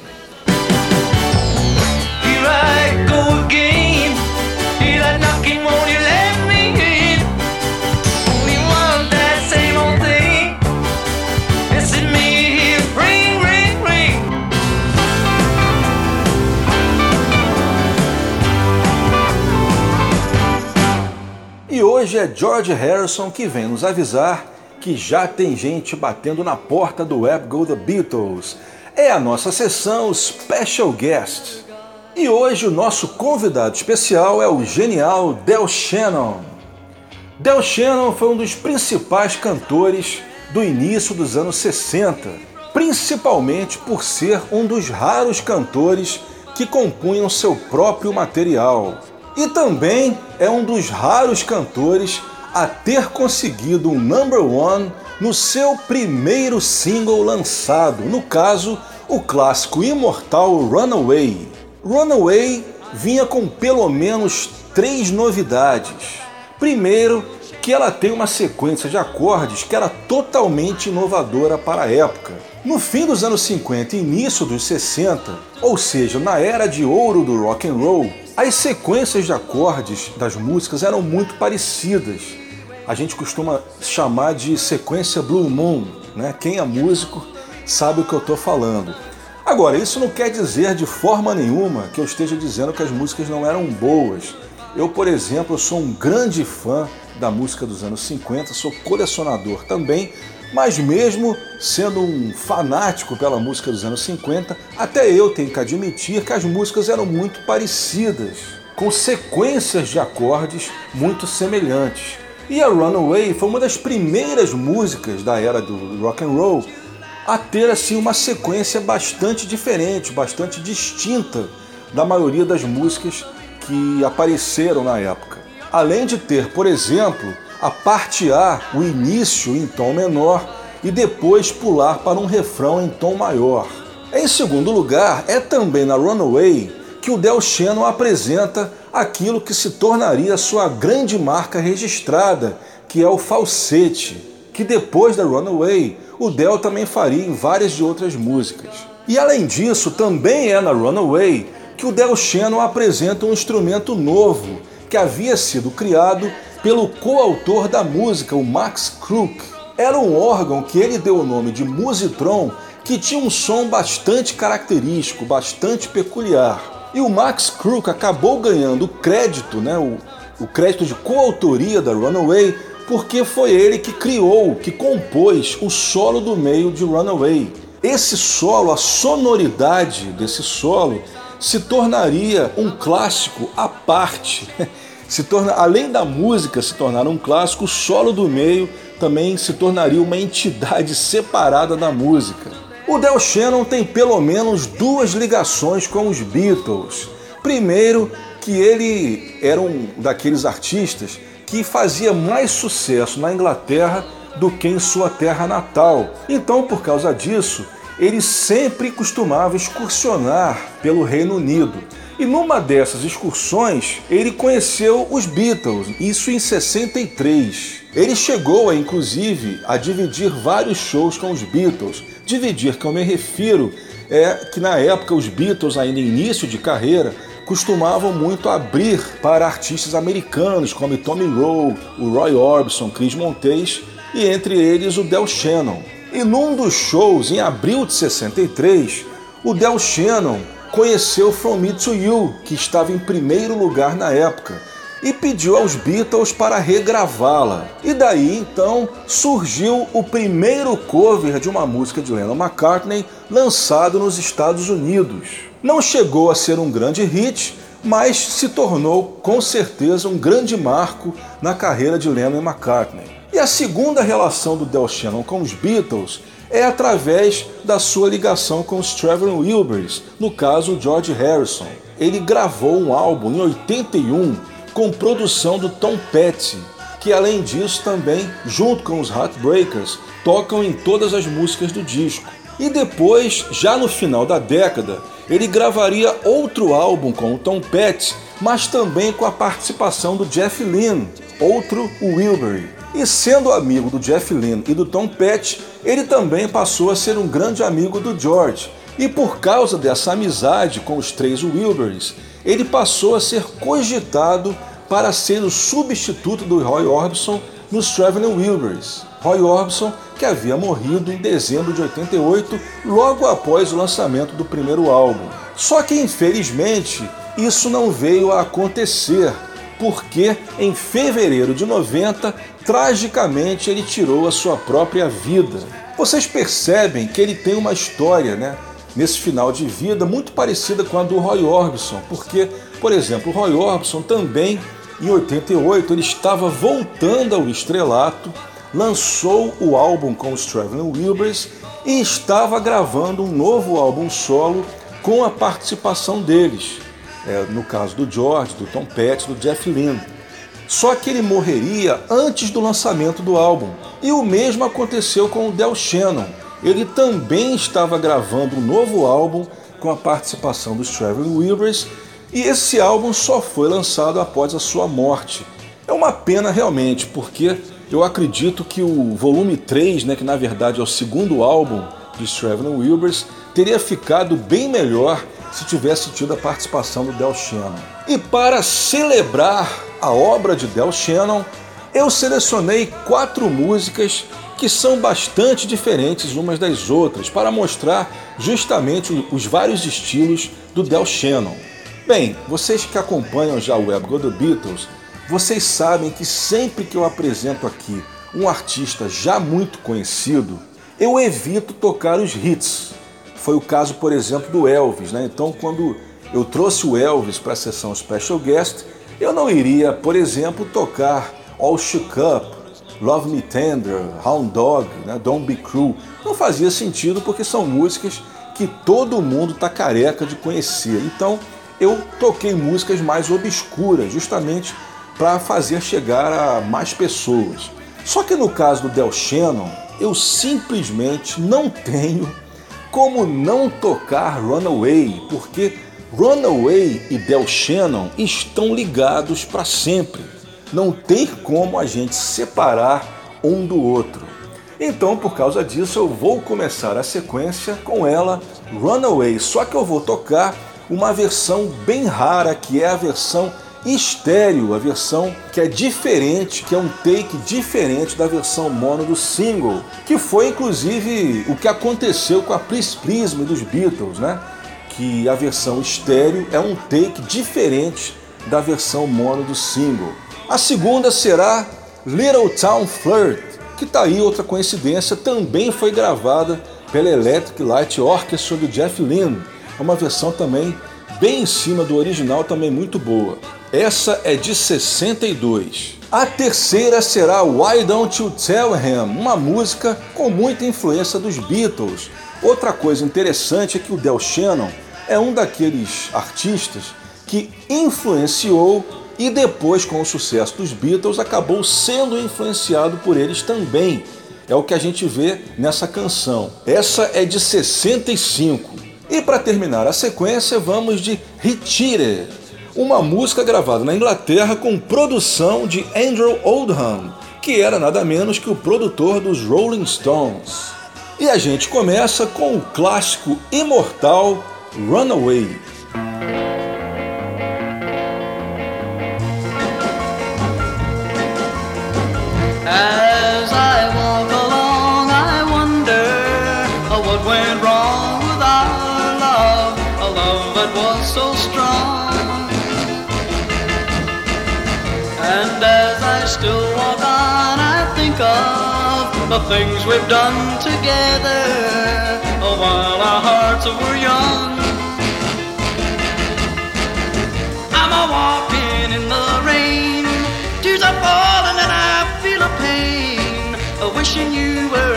E hoje é George Harrison que vem nos avisar que já tem gente batendo na porta do Web Go The Beatles. É a nossa sessão Special Guest. E hoje o nosso convidado especial é o genial Del Shannon. Del Shannon foi um dos principais cantores do início dos anos 60, principalmente por ser um dos raros cantores que compunham seu próprio material. E também é um dos raros cantores a ter conseguido um number one no seu primeiro single lançado, no caso, o clássico imortal Runaway. Runaway vinha com pelo menos três novidades. Primeiro, que ela tem uma sequência de acordes que era totalmente inovadora para a época. No fim dos anos 50 e início dos 60, ou seja, na era de ouro do rock and roll, as sequências de acordes das músicas eram muito parecidas. A gente costuma chamar de sequência Blue Moon, né? Quem é músico sabe o que eu estou falando. Agora, isso não quer dizer de forma nenhuma que eu esteja dizendo que as músicas não eram boas. Eu, por exemplo, sou um grande fã da música dos anos 50, sou colecionador também, mas mesmo sendo um fanático pela música dos anos 50, até eu tenho que admitir que as músicas eram muito parecidas, com sequências de acordes muito semelhantes. E a Runaway foi uma das primeiras músicas da era do rock and roll a ter assim uma sequência bastante diferente, bastante distinta da maioria das músicas que apareceram na época. Além de ter, por exemplo, a parte A, o início em tom menor e depois pular para um refrão em tom maior. Em segundo lugar, é também na Runaway que o Del Shannon apresenta aquilo que se tornaria sua grande marca registrada, que é o falsete, que depois da Runaway o Del também faria em várias de outras músicas. E além disso, também é na Runaway que o Del Shannon apresenta um instrumento novo que havia sido criado pelo coautor da música, o Max Crook. Era um órgão que ele deu o nome de Musitron, que tinha um som bastante característico, bastante peculiar. E o Max Crook acabou ganhando crédito, né, o, o crédito de coautoria da Runaway, porque foi ele que criou, que compôs o solo do meio de Runaway. Esse solo, a sonoridade desse solo, se tornaria um clássico à parte. Se torna, além da música se tornar um clássico, o solo do meio também se tornaria uma entidade separada da música. O Del Shannon tem pelo menos duas ligações com os Beatles. Primeiro, que ele era um daqueles artistas que fazia mais sucesso na Inglaterra do que em sua terra natal. Então, por causa disso, ele sempre costumava excursionar pelo Reino Unido. E numa dessas excursões, ele conheceu os Beatles, isso em 63. Ele chegou, a, inclusive, a dividir vários shows com os Beatles. Dividir, que eu me refiro, é que na época os Beatles, ainda início de carreira, costumavam muito abrir para artistas americanos como Tommy Rowe, o Roy Orbison, Chris Montes e entre eles o Del Shannon. E num dos shows, em abril de 63, o Del Shannon conheceu From Me to You, que estava em primeiro lugar na época, e pediu aos Beatles para regravá-la. E daí então surgiu o primeiro cover de uma música de Lennon McCartney lançado nos Estados Unidos. Não chegou a ser um grande hit, mas se tornou com certeza um grande marco na carreira de Lennon McCartney. E a segunda relação do Del Shannon com os Beatles é através da sua ligação com os Traveling Wilburys, no caso George Harrison. Ele gravou um álbum em 81 com produção do Tom Petty, que além disso também, junto com os Heartbreakers, tocam em todas as músicas do disco. E depois, já no final da década, ele gravaria outro álbum com o Tom Petty, mas também com a participação do Jeff Lynne, outro Wilbury. E sendo amigo do Jeff Lynne e do Tom Petty, ele também passou a ser um grande amigo do George. E por causa dessa amizade com os três Wilburys, ele passou a ser cogitado para ser o substituto do Roy Orbison nos Traveling Wilburys. Roy Orbison, que havia morrido em dezembro de 88, logo após o lançamento do primeiro álbum. Só que, infelizmente, isso não veio a acontecer, porque em fevereiro de 90, tragicamente ele tirou a sua própria vida. Vocês percebem que ele tem uma história, né? Nesse final de vida muito parecida com a do Roy Orbison, porque, por exemplo, o Roy Orbison também, em 88, ele estava voltando ao estrelato, lançou o álbum com os Traveling Wilburys e estava gravando um novo álbum solo com a participação deles é, no caso do George, do Tom Petty, do Jeff Lynne. Só que ele morreria antes do lançamento do álbum. E o mesmo aconteceu com o Del Shannon. Ele também estava gravando um novo álbum com a participação dos Traveling Wilburys e esse álbum só foi lançado após a sua morte. É uma pena realmente, porque eu acredito que o volume 3, né, que na verdade é o segundo álbum dos Traveling Wilburys, teria ficado bem melhor se tivesse tido a participação do Del Shannon. E para celebrar a obra de Del Shannon, eu selecionei quatro músicas que são bastante diferentes umas das outras, para mostrar justamente os vários estilos do Del Shannon. Bem, vocês que acompanham já o Web The Beatles, vocês sabem que sempre que eu apresento aqui um artista já muito conhecido, eu evito tocar os hits, foi o caso, por exemplo, do Elvis. Né? Então, quando eu trouxe o Elvis para a sessão Special Guest, eu não iria, por exemplo, tocar All Shook Up, Love Me Tender, Hound Dog, né? Don't Be Cruel. Não fazia sentido porque são músicas que todo mundo está careca de conhecer. Então, eu toquei músicas mais obscuras, justamente para fazer chegar a mais pessoas. Só que no caso do Del Shannon, eu simplesmente não tenho como não tocar Runaway? Porque Runaway e Del Shannon estão ligados para sempre. Não tem como a gente separar um do outro. Então, por causa disso, eu vou começar a sequência com ela, Runaway. Só que eu vou tocar uma versão bem rara, que é a versão estéreo, a versão que é diferente, que é um take diferente da versão mono do single, que foi inclusive o que aconteceu com a Please Please dos Beatles, né? Que a versão estéreo é um take diferente da versão mono do single. A segunda será Little Town Flirt, que tá aí outra coincidência, também foi gravada pela Electric Light Orchestra do Jeff Lynne. É uma versão também bem em cima do original, também muito boa. Essa é de 62. A terceira será Why Don't You Tell Him, uma música com muita influência dos Beatles. Outra coisa interessante é que o Del Shannon é um daqueles artistas que influenciou e depois, com o sucesso dos Beatles, acabou sendo influenciado por eles também. É o que a gente vê nessa canção. Essa é de 65. E para terminar a sequência, vamos de Retire, uma música gravada na Inglaterra com produção de Andrew Oldham, que era nada menos que o produtor dos Rolling Stones. E a gente começa com o clássico imortal Runaway. As I walk And as I still walk on, I think of the things we've done together oh, while our hearts were young. I'm a walking in the rain, tears are falling and I feel a pain. don't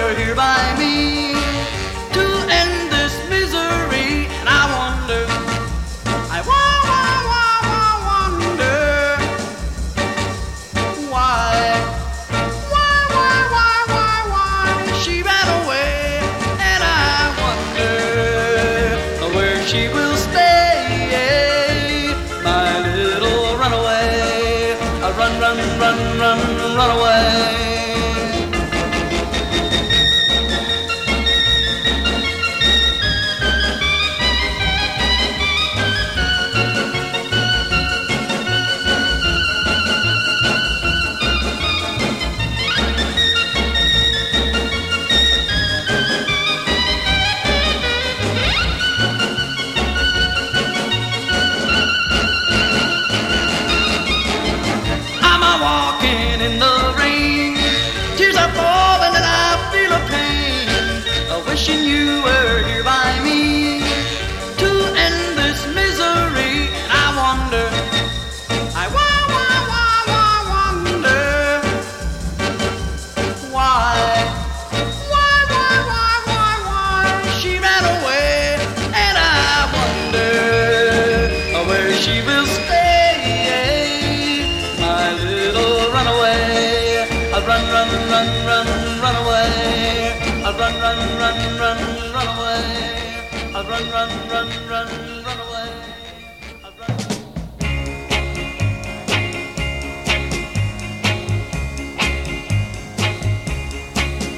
run, run, run, run run away.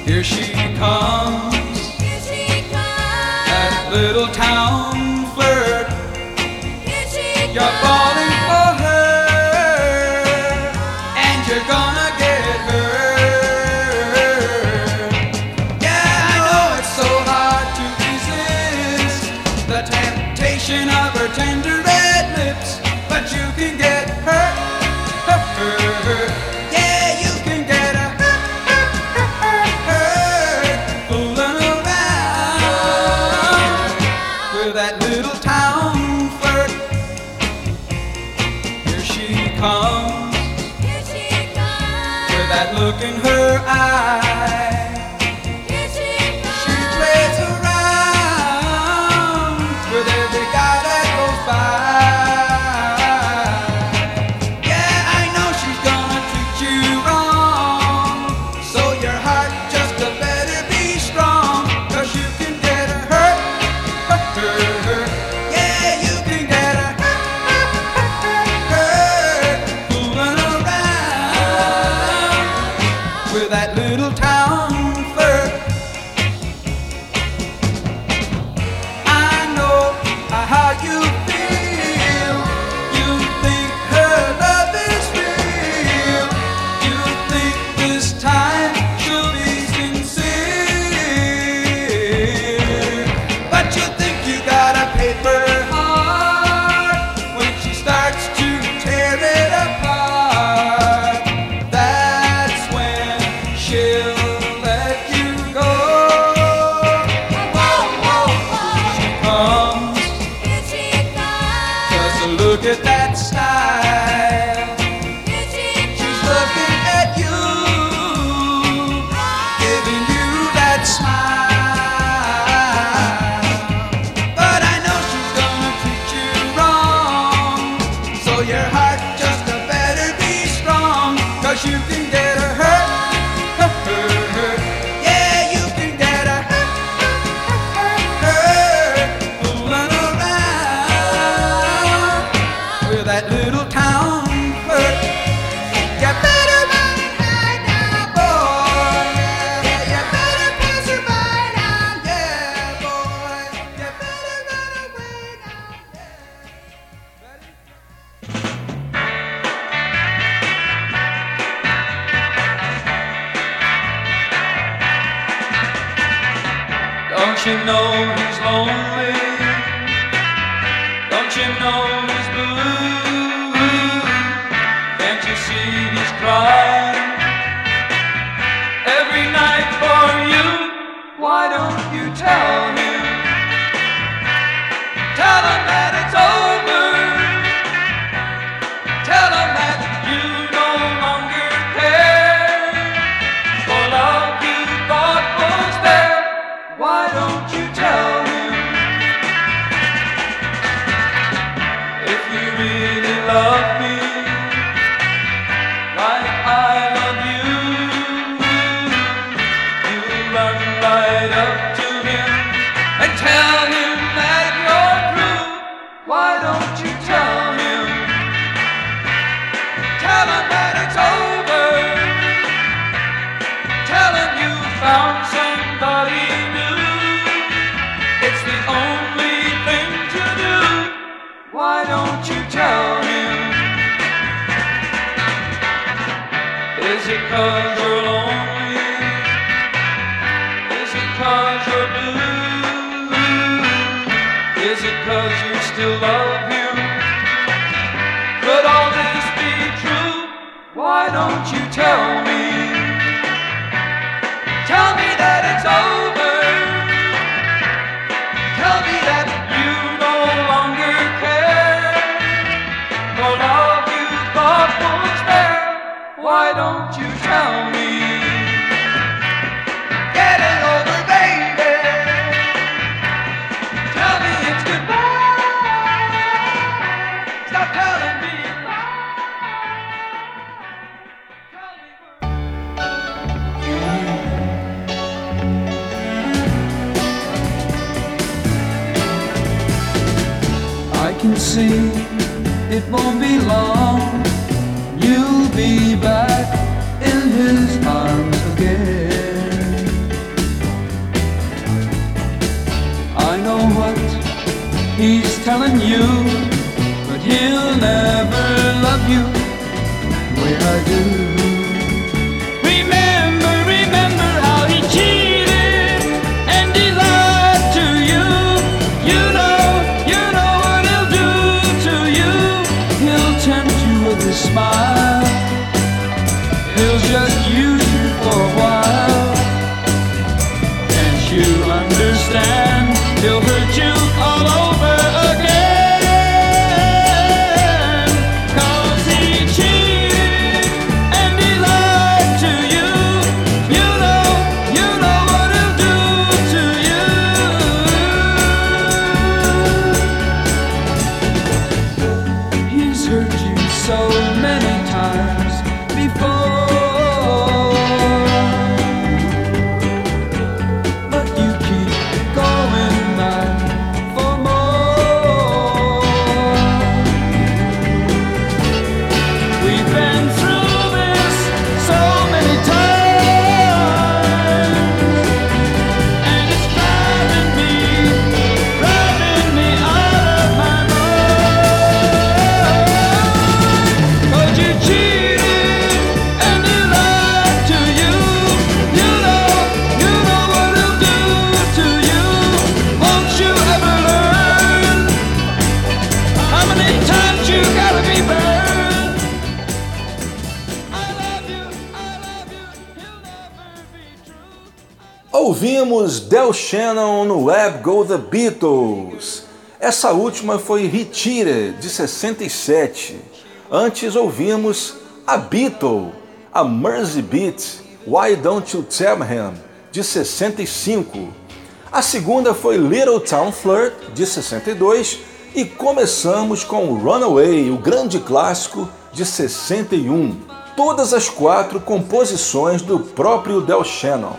Here she comes. Here she comes. That little town. Beatles. Essa última foi Retire, de 67. Antes ouvimos a Beatle, a Mersey Beat, Why Don't You Tell Him, de 65. A segunda foi Little Town Flirt, de 62. E começamos com Runaway, o grande clássico, de 61. Todas as quatro composições do próprio Del Shannon.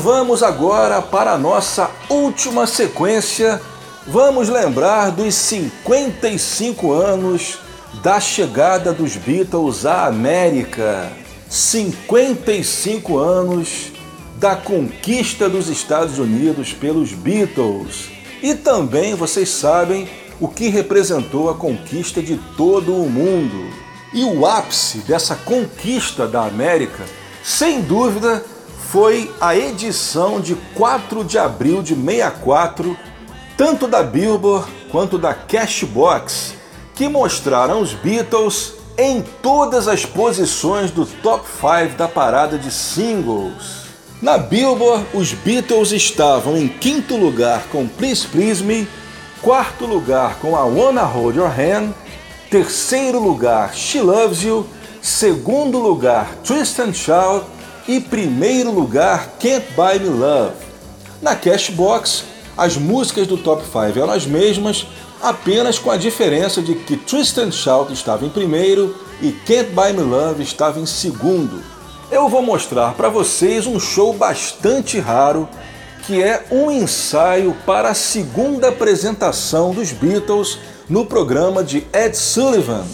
Vamos agora para a nossa última sequência. Vamos lembrar dos 55 anos da chegada dos Beatles à América. 55 anos da conquista dos Estados Unidos pelos Beatles. E também vocês sabem o que representou a conquista de todo o mundo. E o ápice dessa conquista da América, sem dúvida, foi a edição de 4 de abril de 64, tanto da Billboard quanto da Cashbox, que mostraram os Beatles em todas as posições do top 5 da parada de singles. Na Billboard, os Beatles estavam em quinto lugar com Please Please Me, quarto lugar com I Wanna Hold Your Hand, terceiro lugar She Loves You, segundo lugar Twist and Shout e primeiro lugar Can't Buy Me Love. Na Cashbox, as músicas do top 5 eram as mesmas, apenas com a diferença de que Twist and Shout estava em primeiro e Can't Buy Me Love estava em segundo. Eu vou mostrar para vocês um show bastante raro que é um ensaio para a segunda apresentação dos Beatles no programa de Ed Sullivan.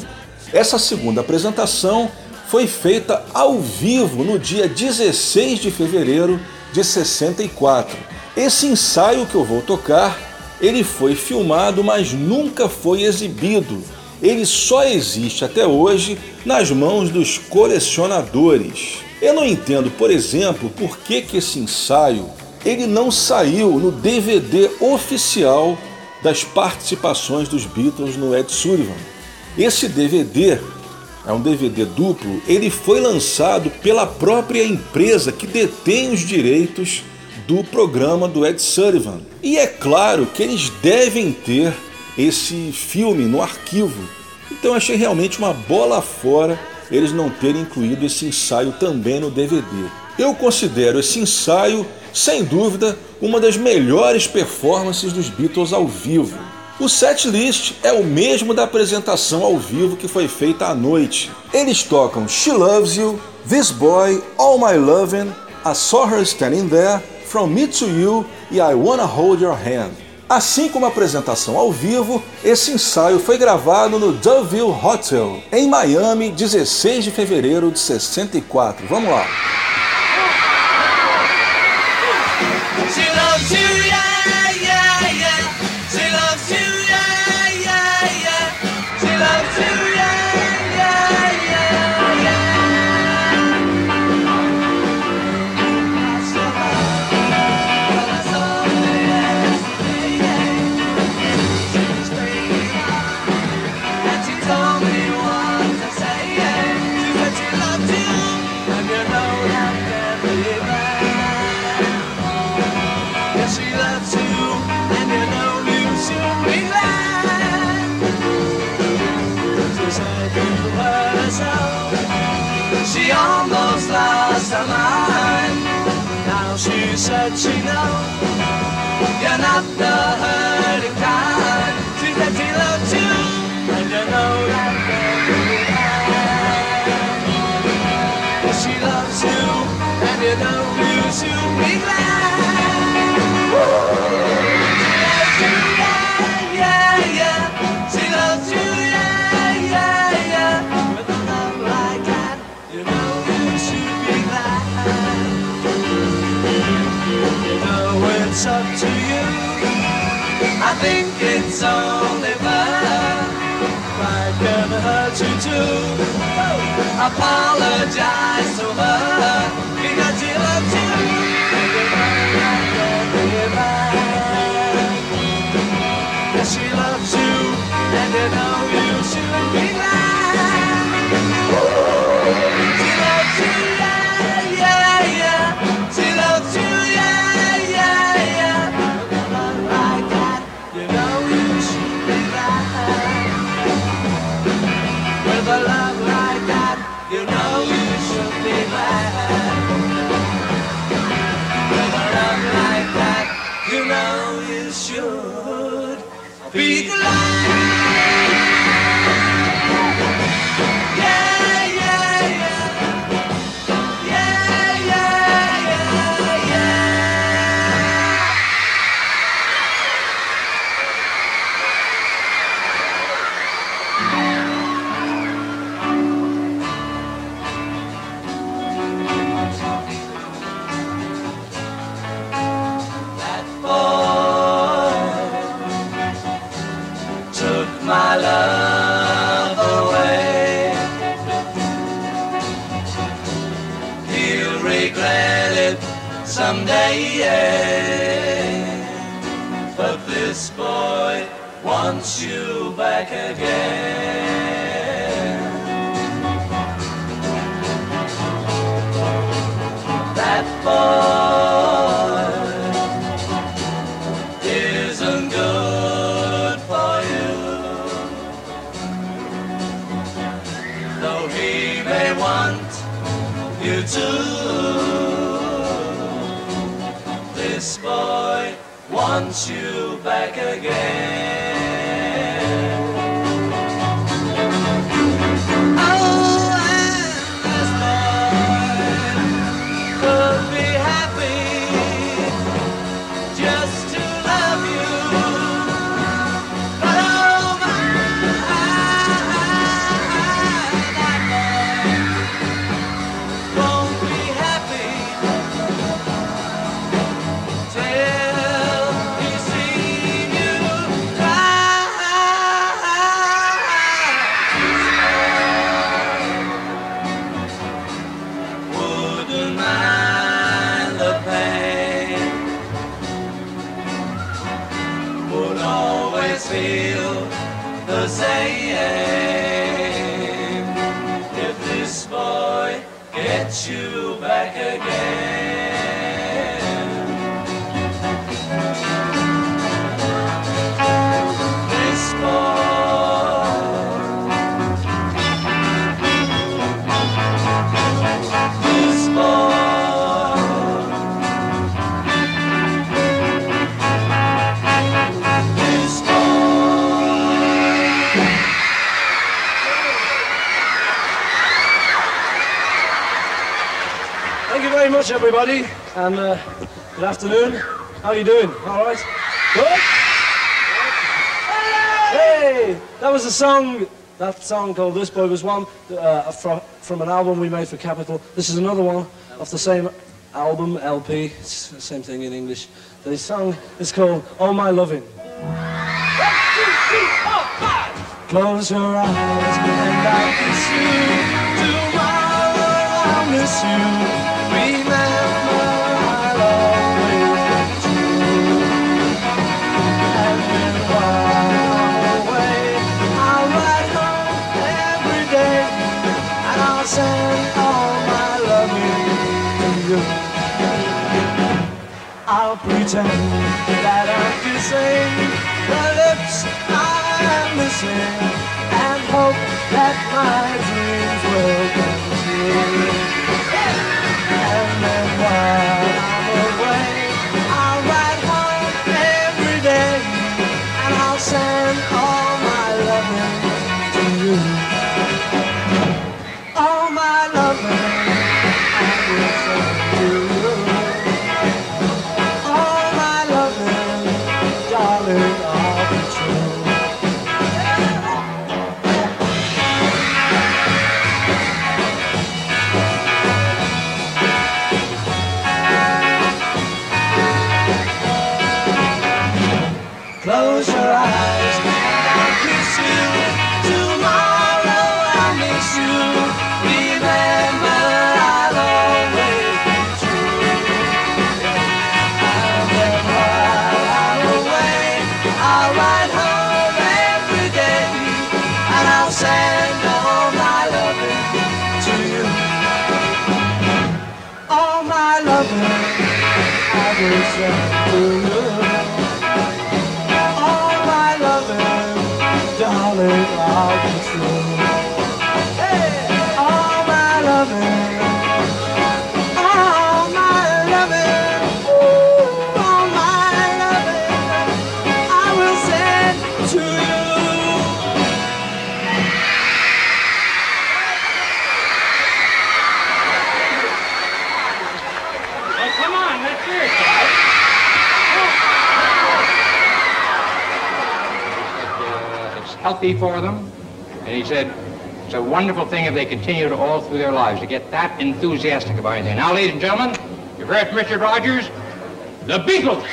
Essa segunda apresentação foi feita ao vivo no dia 16 de fevereiro de 64. Esse ensaio que eu vou tocar, ele foi filmado, mas nunca foi exibido. Ele só existe até hoje nas mãos dos colecionadores. Eu não entendo, por exemplo, por que, que esse ensaio ele não saiu no DVD oficial das participações dos Beatles no Ed Sullivan. Esse DVD é um DVD duplo, ele foi lançado pela própria empresa que detém os direitos do programa do Ed Sullivan. E é claro que eles devem ter esse filme no arquivo. Então achei realmente uma bola fora eles não terem incluído esse ensaio também no DVD. Eu considero esse ensaio, sem dúvida, uma das melhores performances dos Beatles ao vivo. O setlist é o mesmo da apresentação ao vivo que foi feita à noite. Eles tocam She Loves You, This Boy, All My Lovin', I Saw Her Standing There, From Me to You e I Wanna Hold Your Hand. Assim como a apresentação ao vivo, esse ensaio foi gravado no Duville Hotel, em Miami, 16 de fevereiro de 64. Vamos lá! You're not think it's only fair. Pride can hurt you too. Apologize to her back again. That boy isn't good for you. Though he may want you to. This boy wants you back again. Gets you back again. Much, everybody, and uh, good afternoon. How are you doing? All right? Good? Hey! That was a song, that song called This Boy was one uh, from, from an album we made for Capital. This is another one off the same album, LP, it's the same thing in English. The song is called All My Loving. Close your eyes and I'll kiss you. Tomorrow I'll miss you be. Healthy for them. And he said, it's a wonderful thing if they continue to all through their lives to get that enthusiastic about anything. Now, ladies and gentlemen, you've heard from Richard Rogers, the Beatles.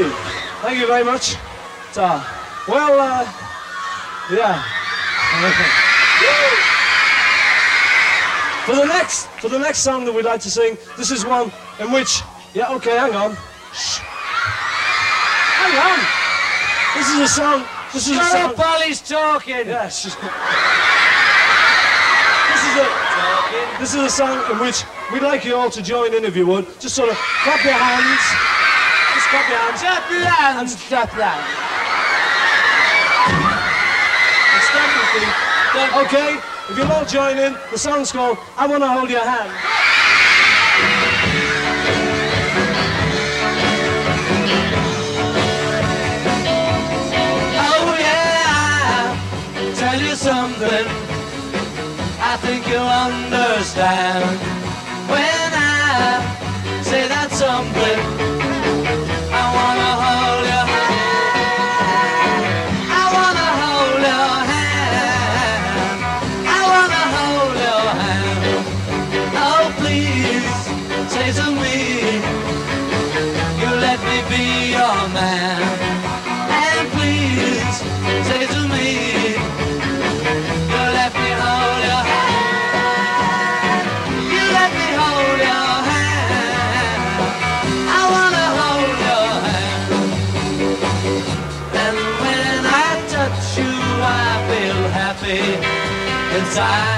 you. Thank you very much. So, well, uh, yeah. for the next, for the next song that we'd like to sing, this is one in which, yeah, okay, hang on. Shh. Hang on. This is a song. This is a song. Up talking. Yes. this is a. This is a song in which we'd like you all to join in if you would. Just sort of clap your hands. Scotland. Scotland. And Scotland. and Scotland okay, if you'll all join in, the song's called I Wanna Hold Your Hand. Oh yeah, tell you something, I think you'll understand. 来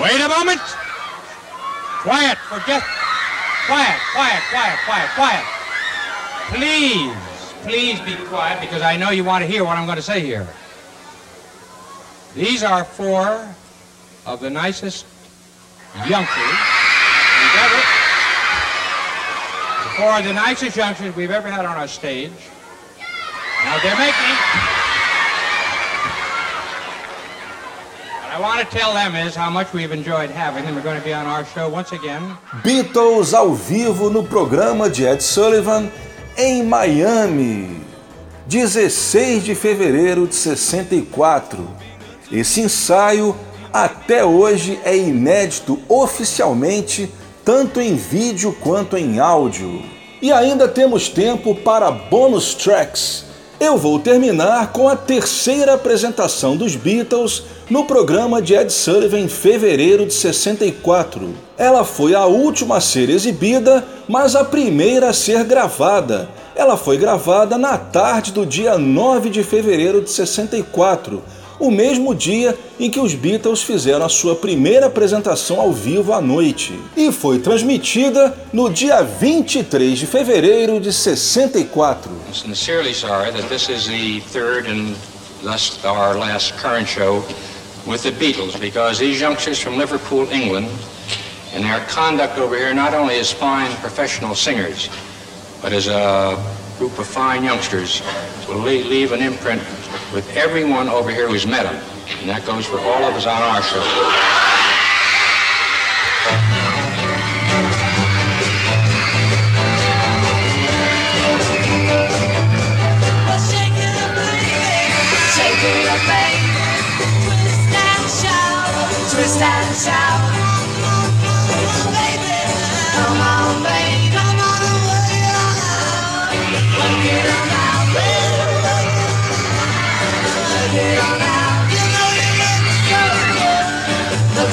Wait a moment. Quiet for just quiet, quiet, quiet, quiet, quiet. Please, please be quiet because I know you want to hear what I'm going to say here. These are four of the nicest youngsters we've ever four of the nicest youngsters we've ever had on our stage. Now they're making Beatles ao vivo no programa de Ed Sullivan em Miami, 16 de fevereiro de 64. Esse ensaio até hoje é inédito oficialmente, tanto em vídeo quanto em áudio. E ainda temos tempo para bônus tracks. Eu vou terminar com a terceira apresentação dos Beatles no programa de Ed Sullivan em fevereiro de 64. Ela foi a última a ser exibida, mas a primeira a ser gravada. Ela foi gravada na tarde do dia 9 de fevereiro de 64, o mesmo dia em que os Beatles fizeram a sua primeira apresentação ao vivo à noite, e foi transmitida no dia 23 de fevereiro de 64. I'm sincerely sorry that this is the third and thus our last current show with the Beatles because these youngsters from Liverpool, England, and their conduct over here not only as fine professional singers, but as a group of fine youngsters will le- leave an imprint with everyone over here who's met him. And that goes for all of us on our show. Twist and shout.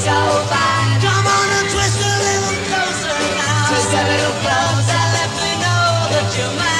so fine. Come on and twist a little closer now. Twist a little closer. Let me know that you're mine.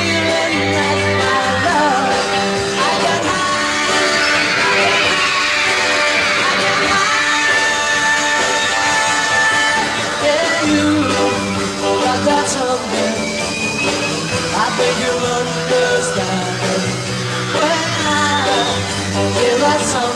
feel that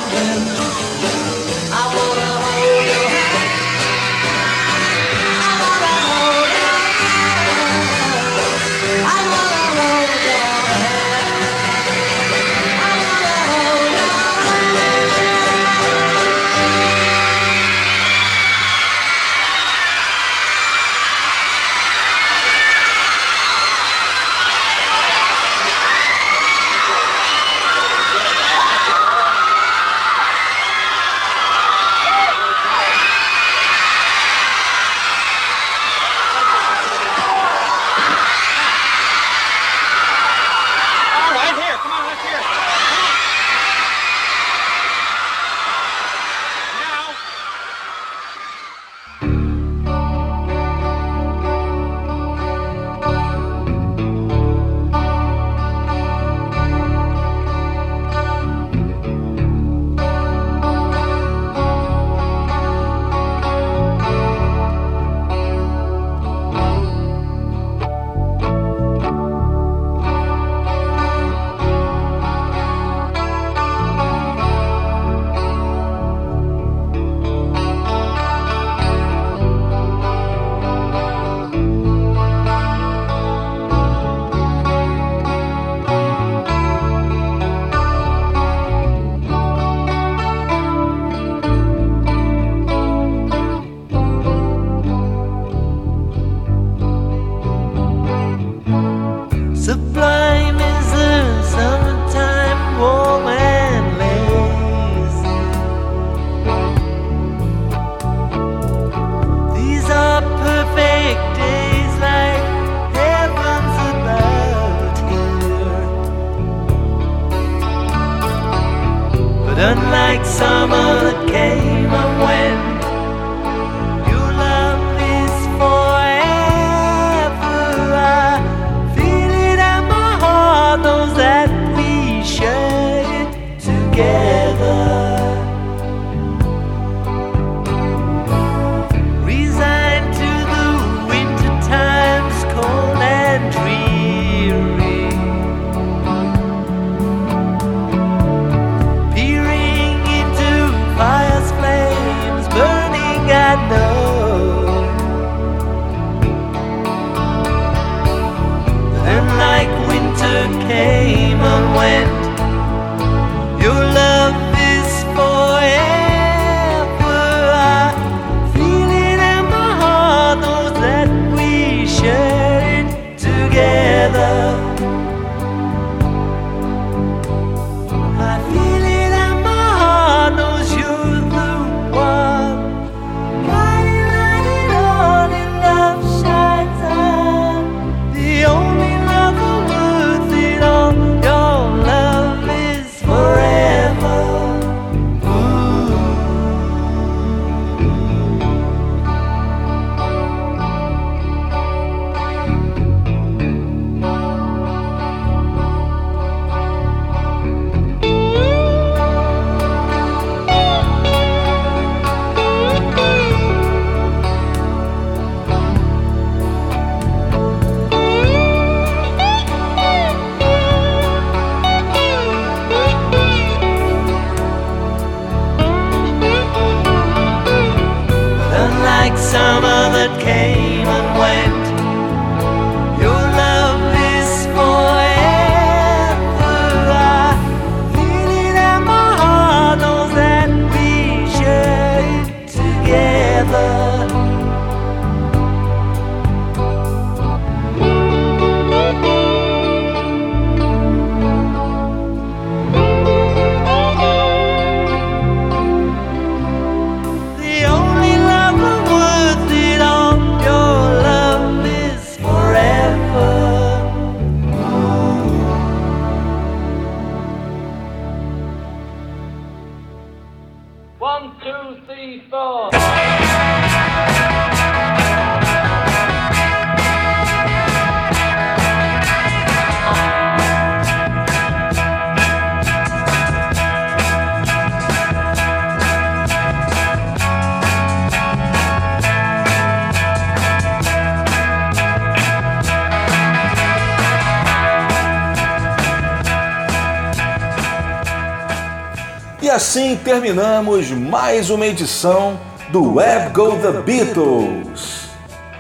terminamos mais uma edição do Web Go The Beatles.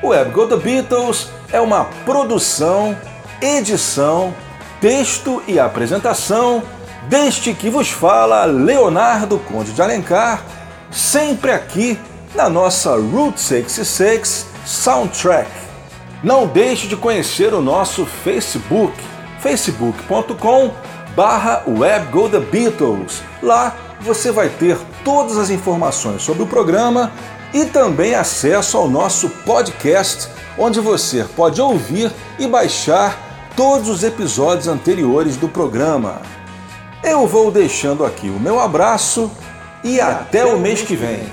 O Web Go The Beatles é uma produção, edição, texto e apresentação deste que vos fala Leonardo Conde de Alencar, sempre aqui na nossa Route 66 Soundtrack. Não deixe de conhecer o nosso Facebook, facebook.com barra. Lá você vai ter todas as informações sobre o programa e também acesso ao nosso podcast, onde você pode ouvir e baixar todos os episódios anteriores do programa. Eu vou deixando aqui o meu abraço e até o mês que vem.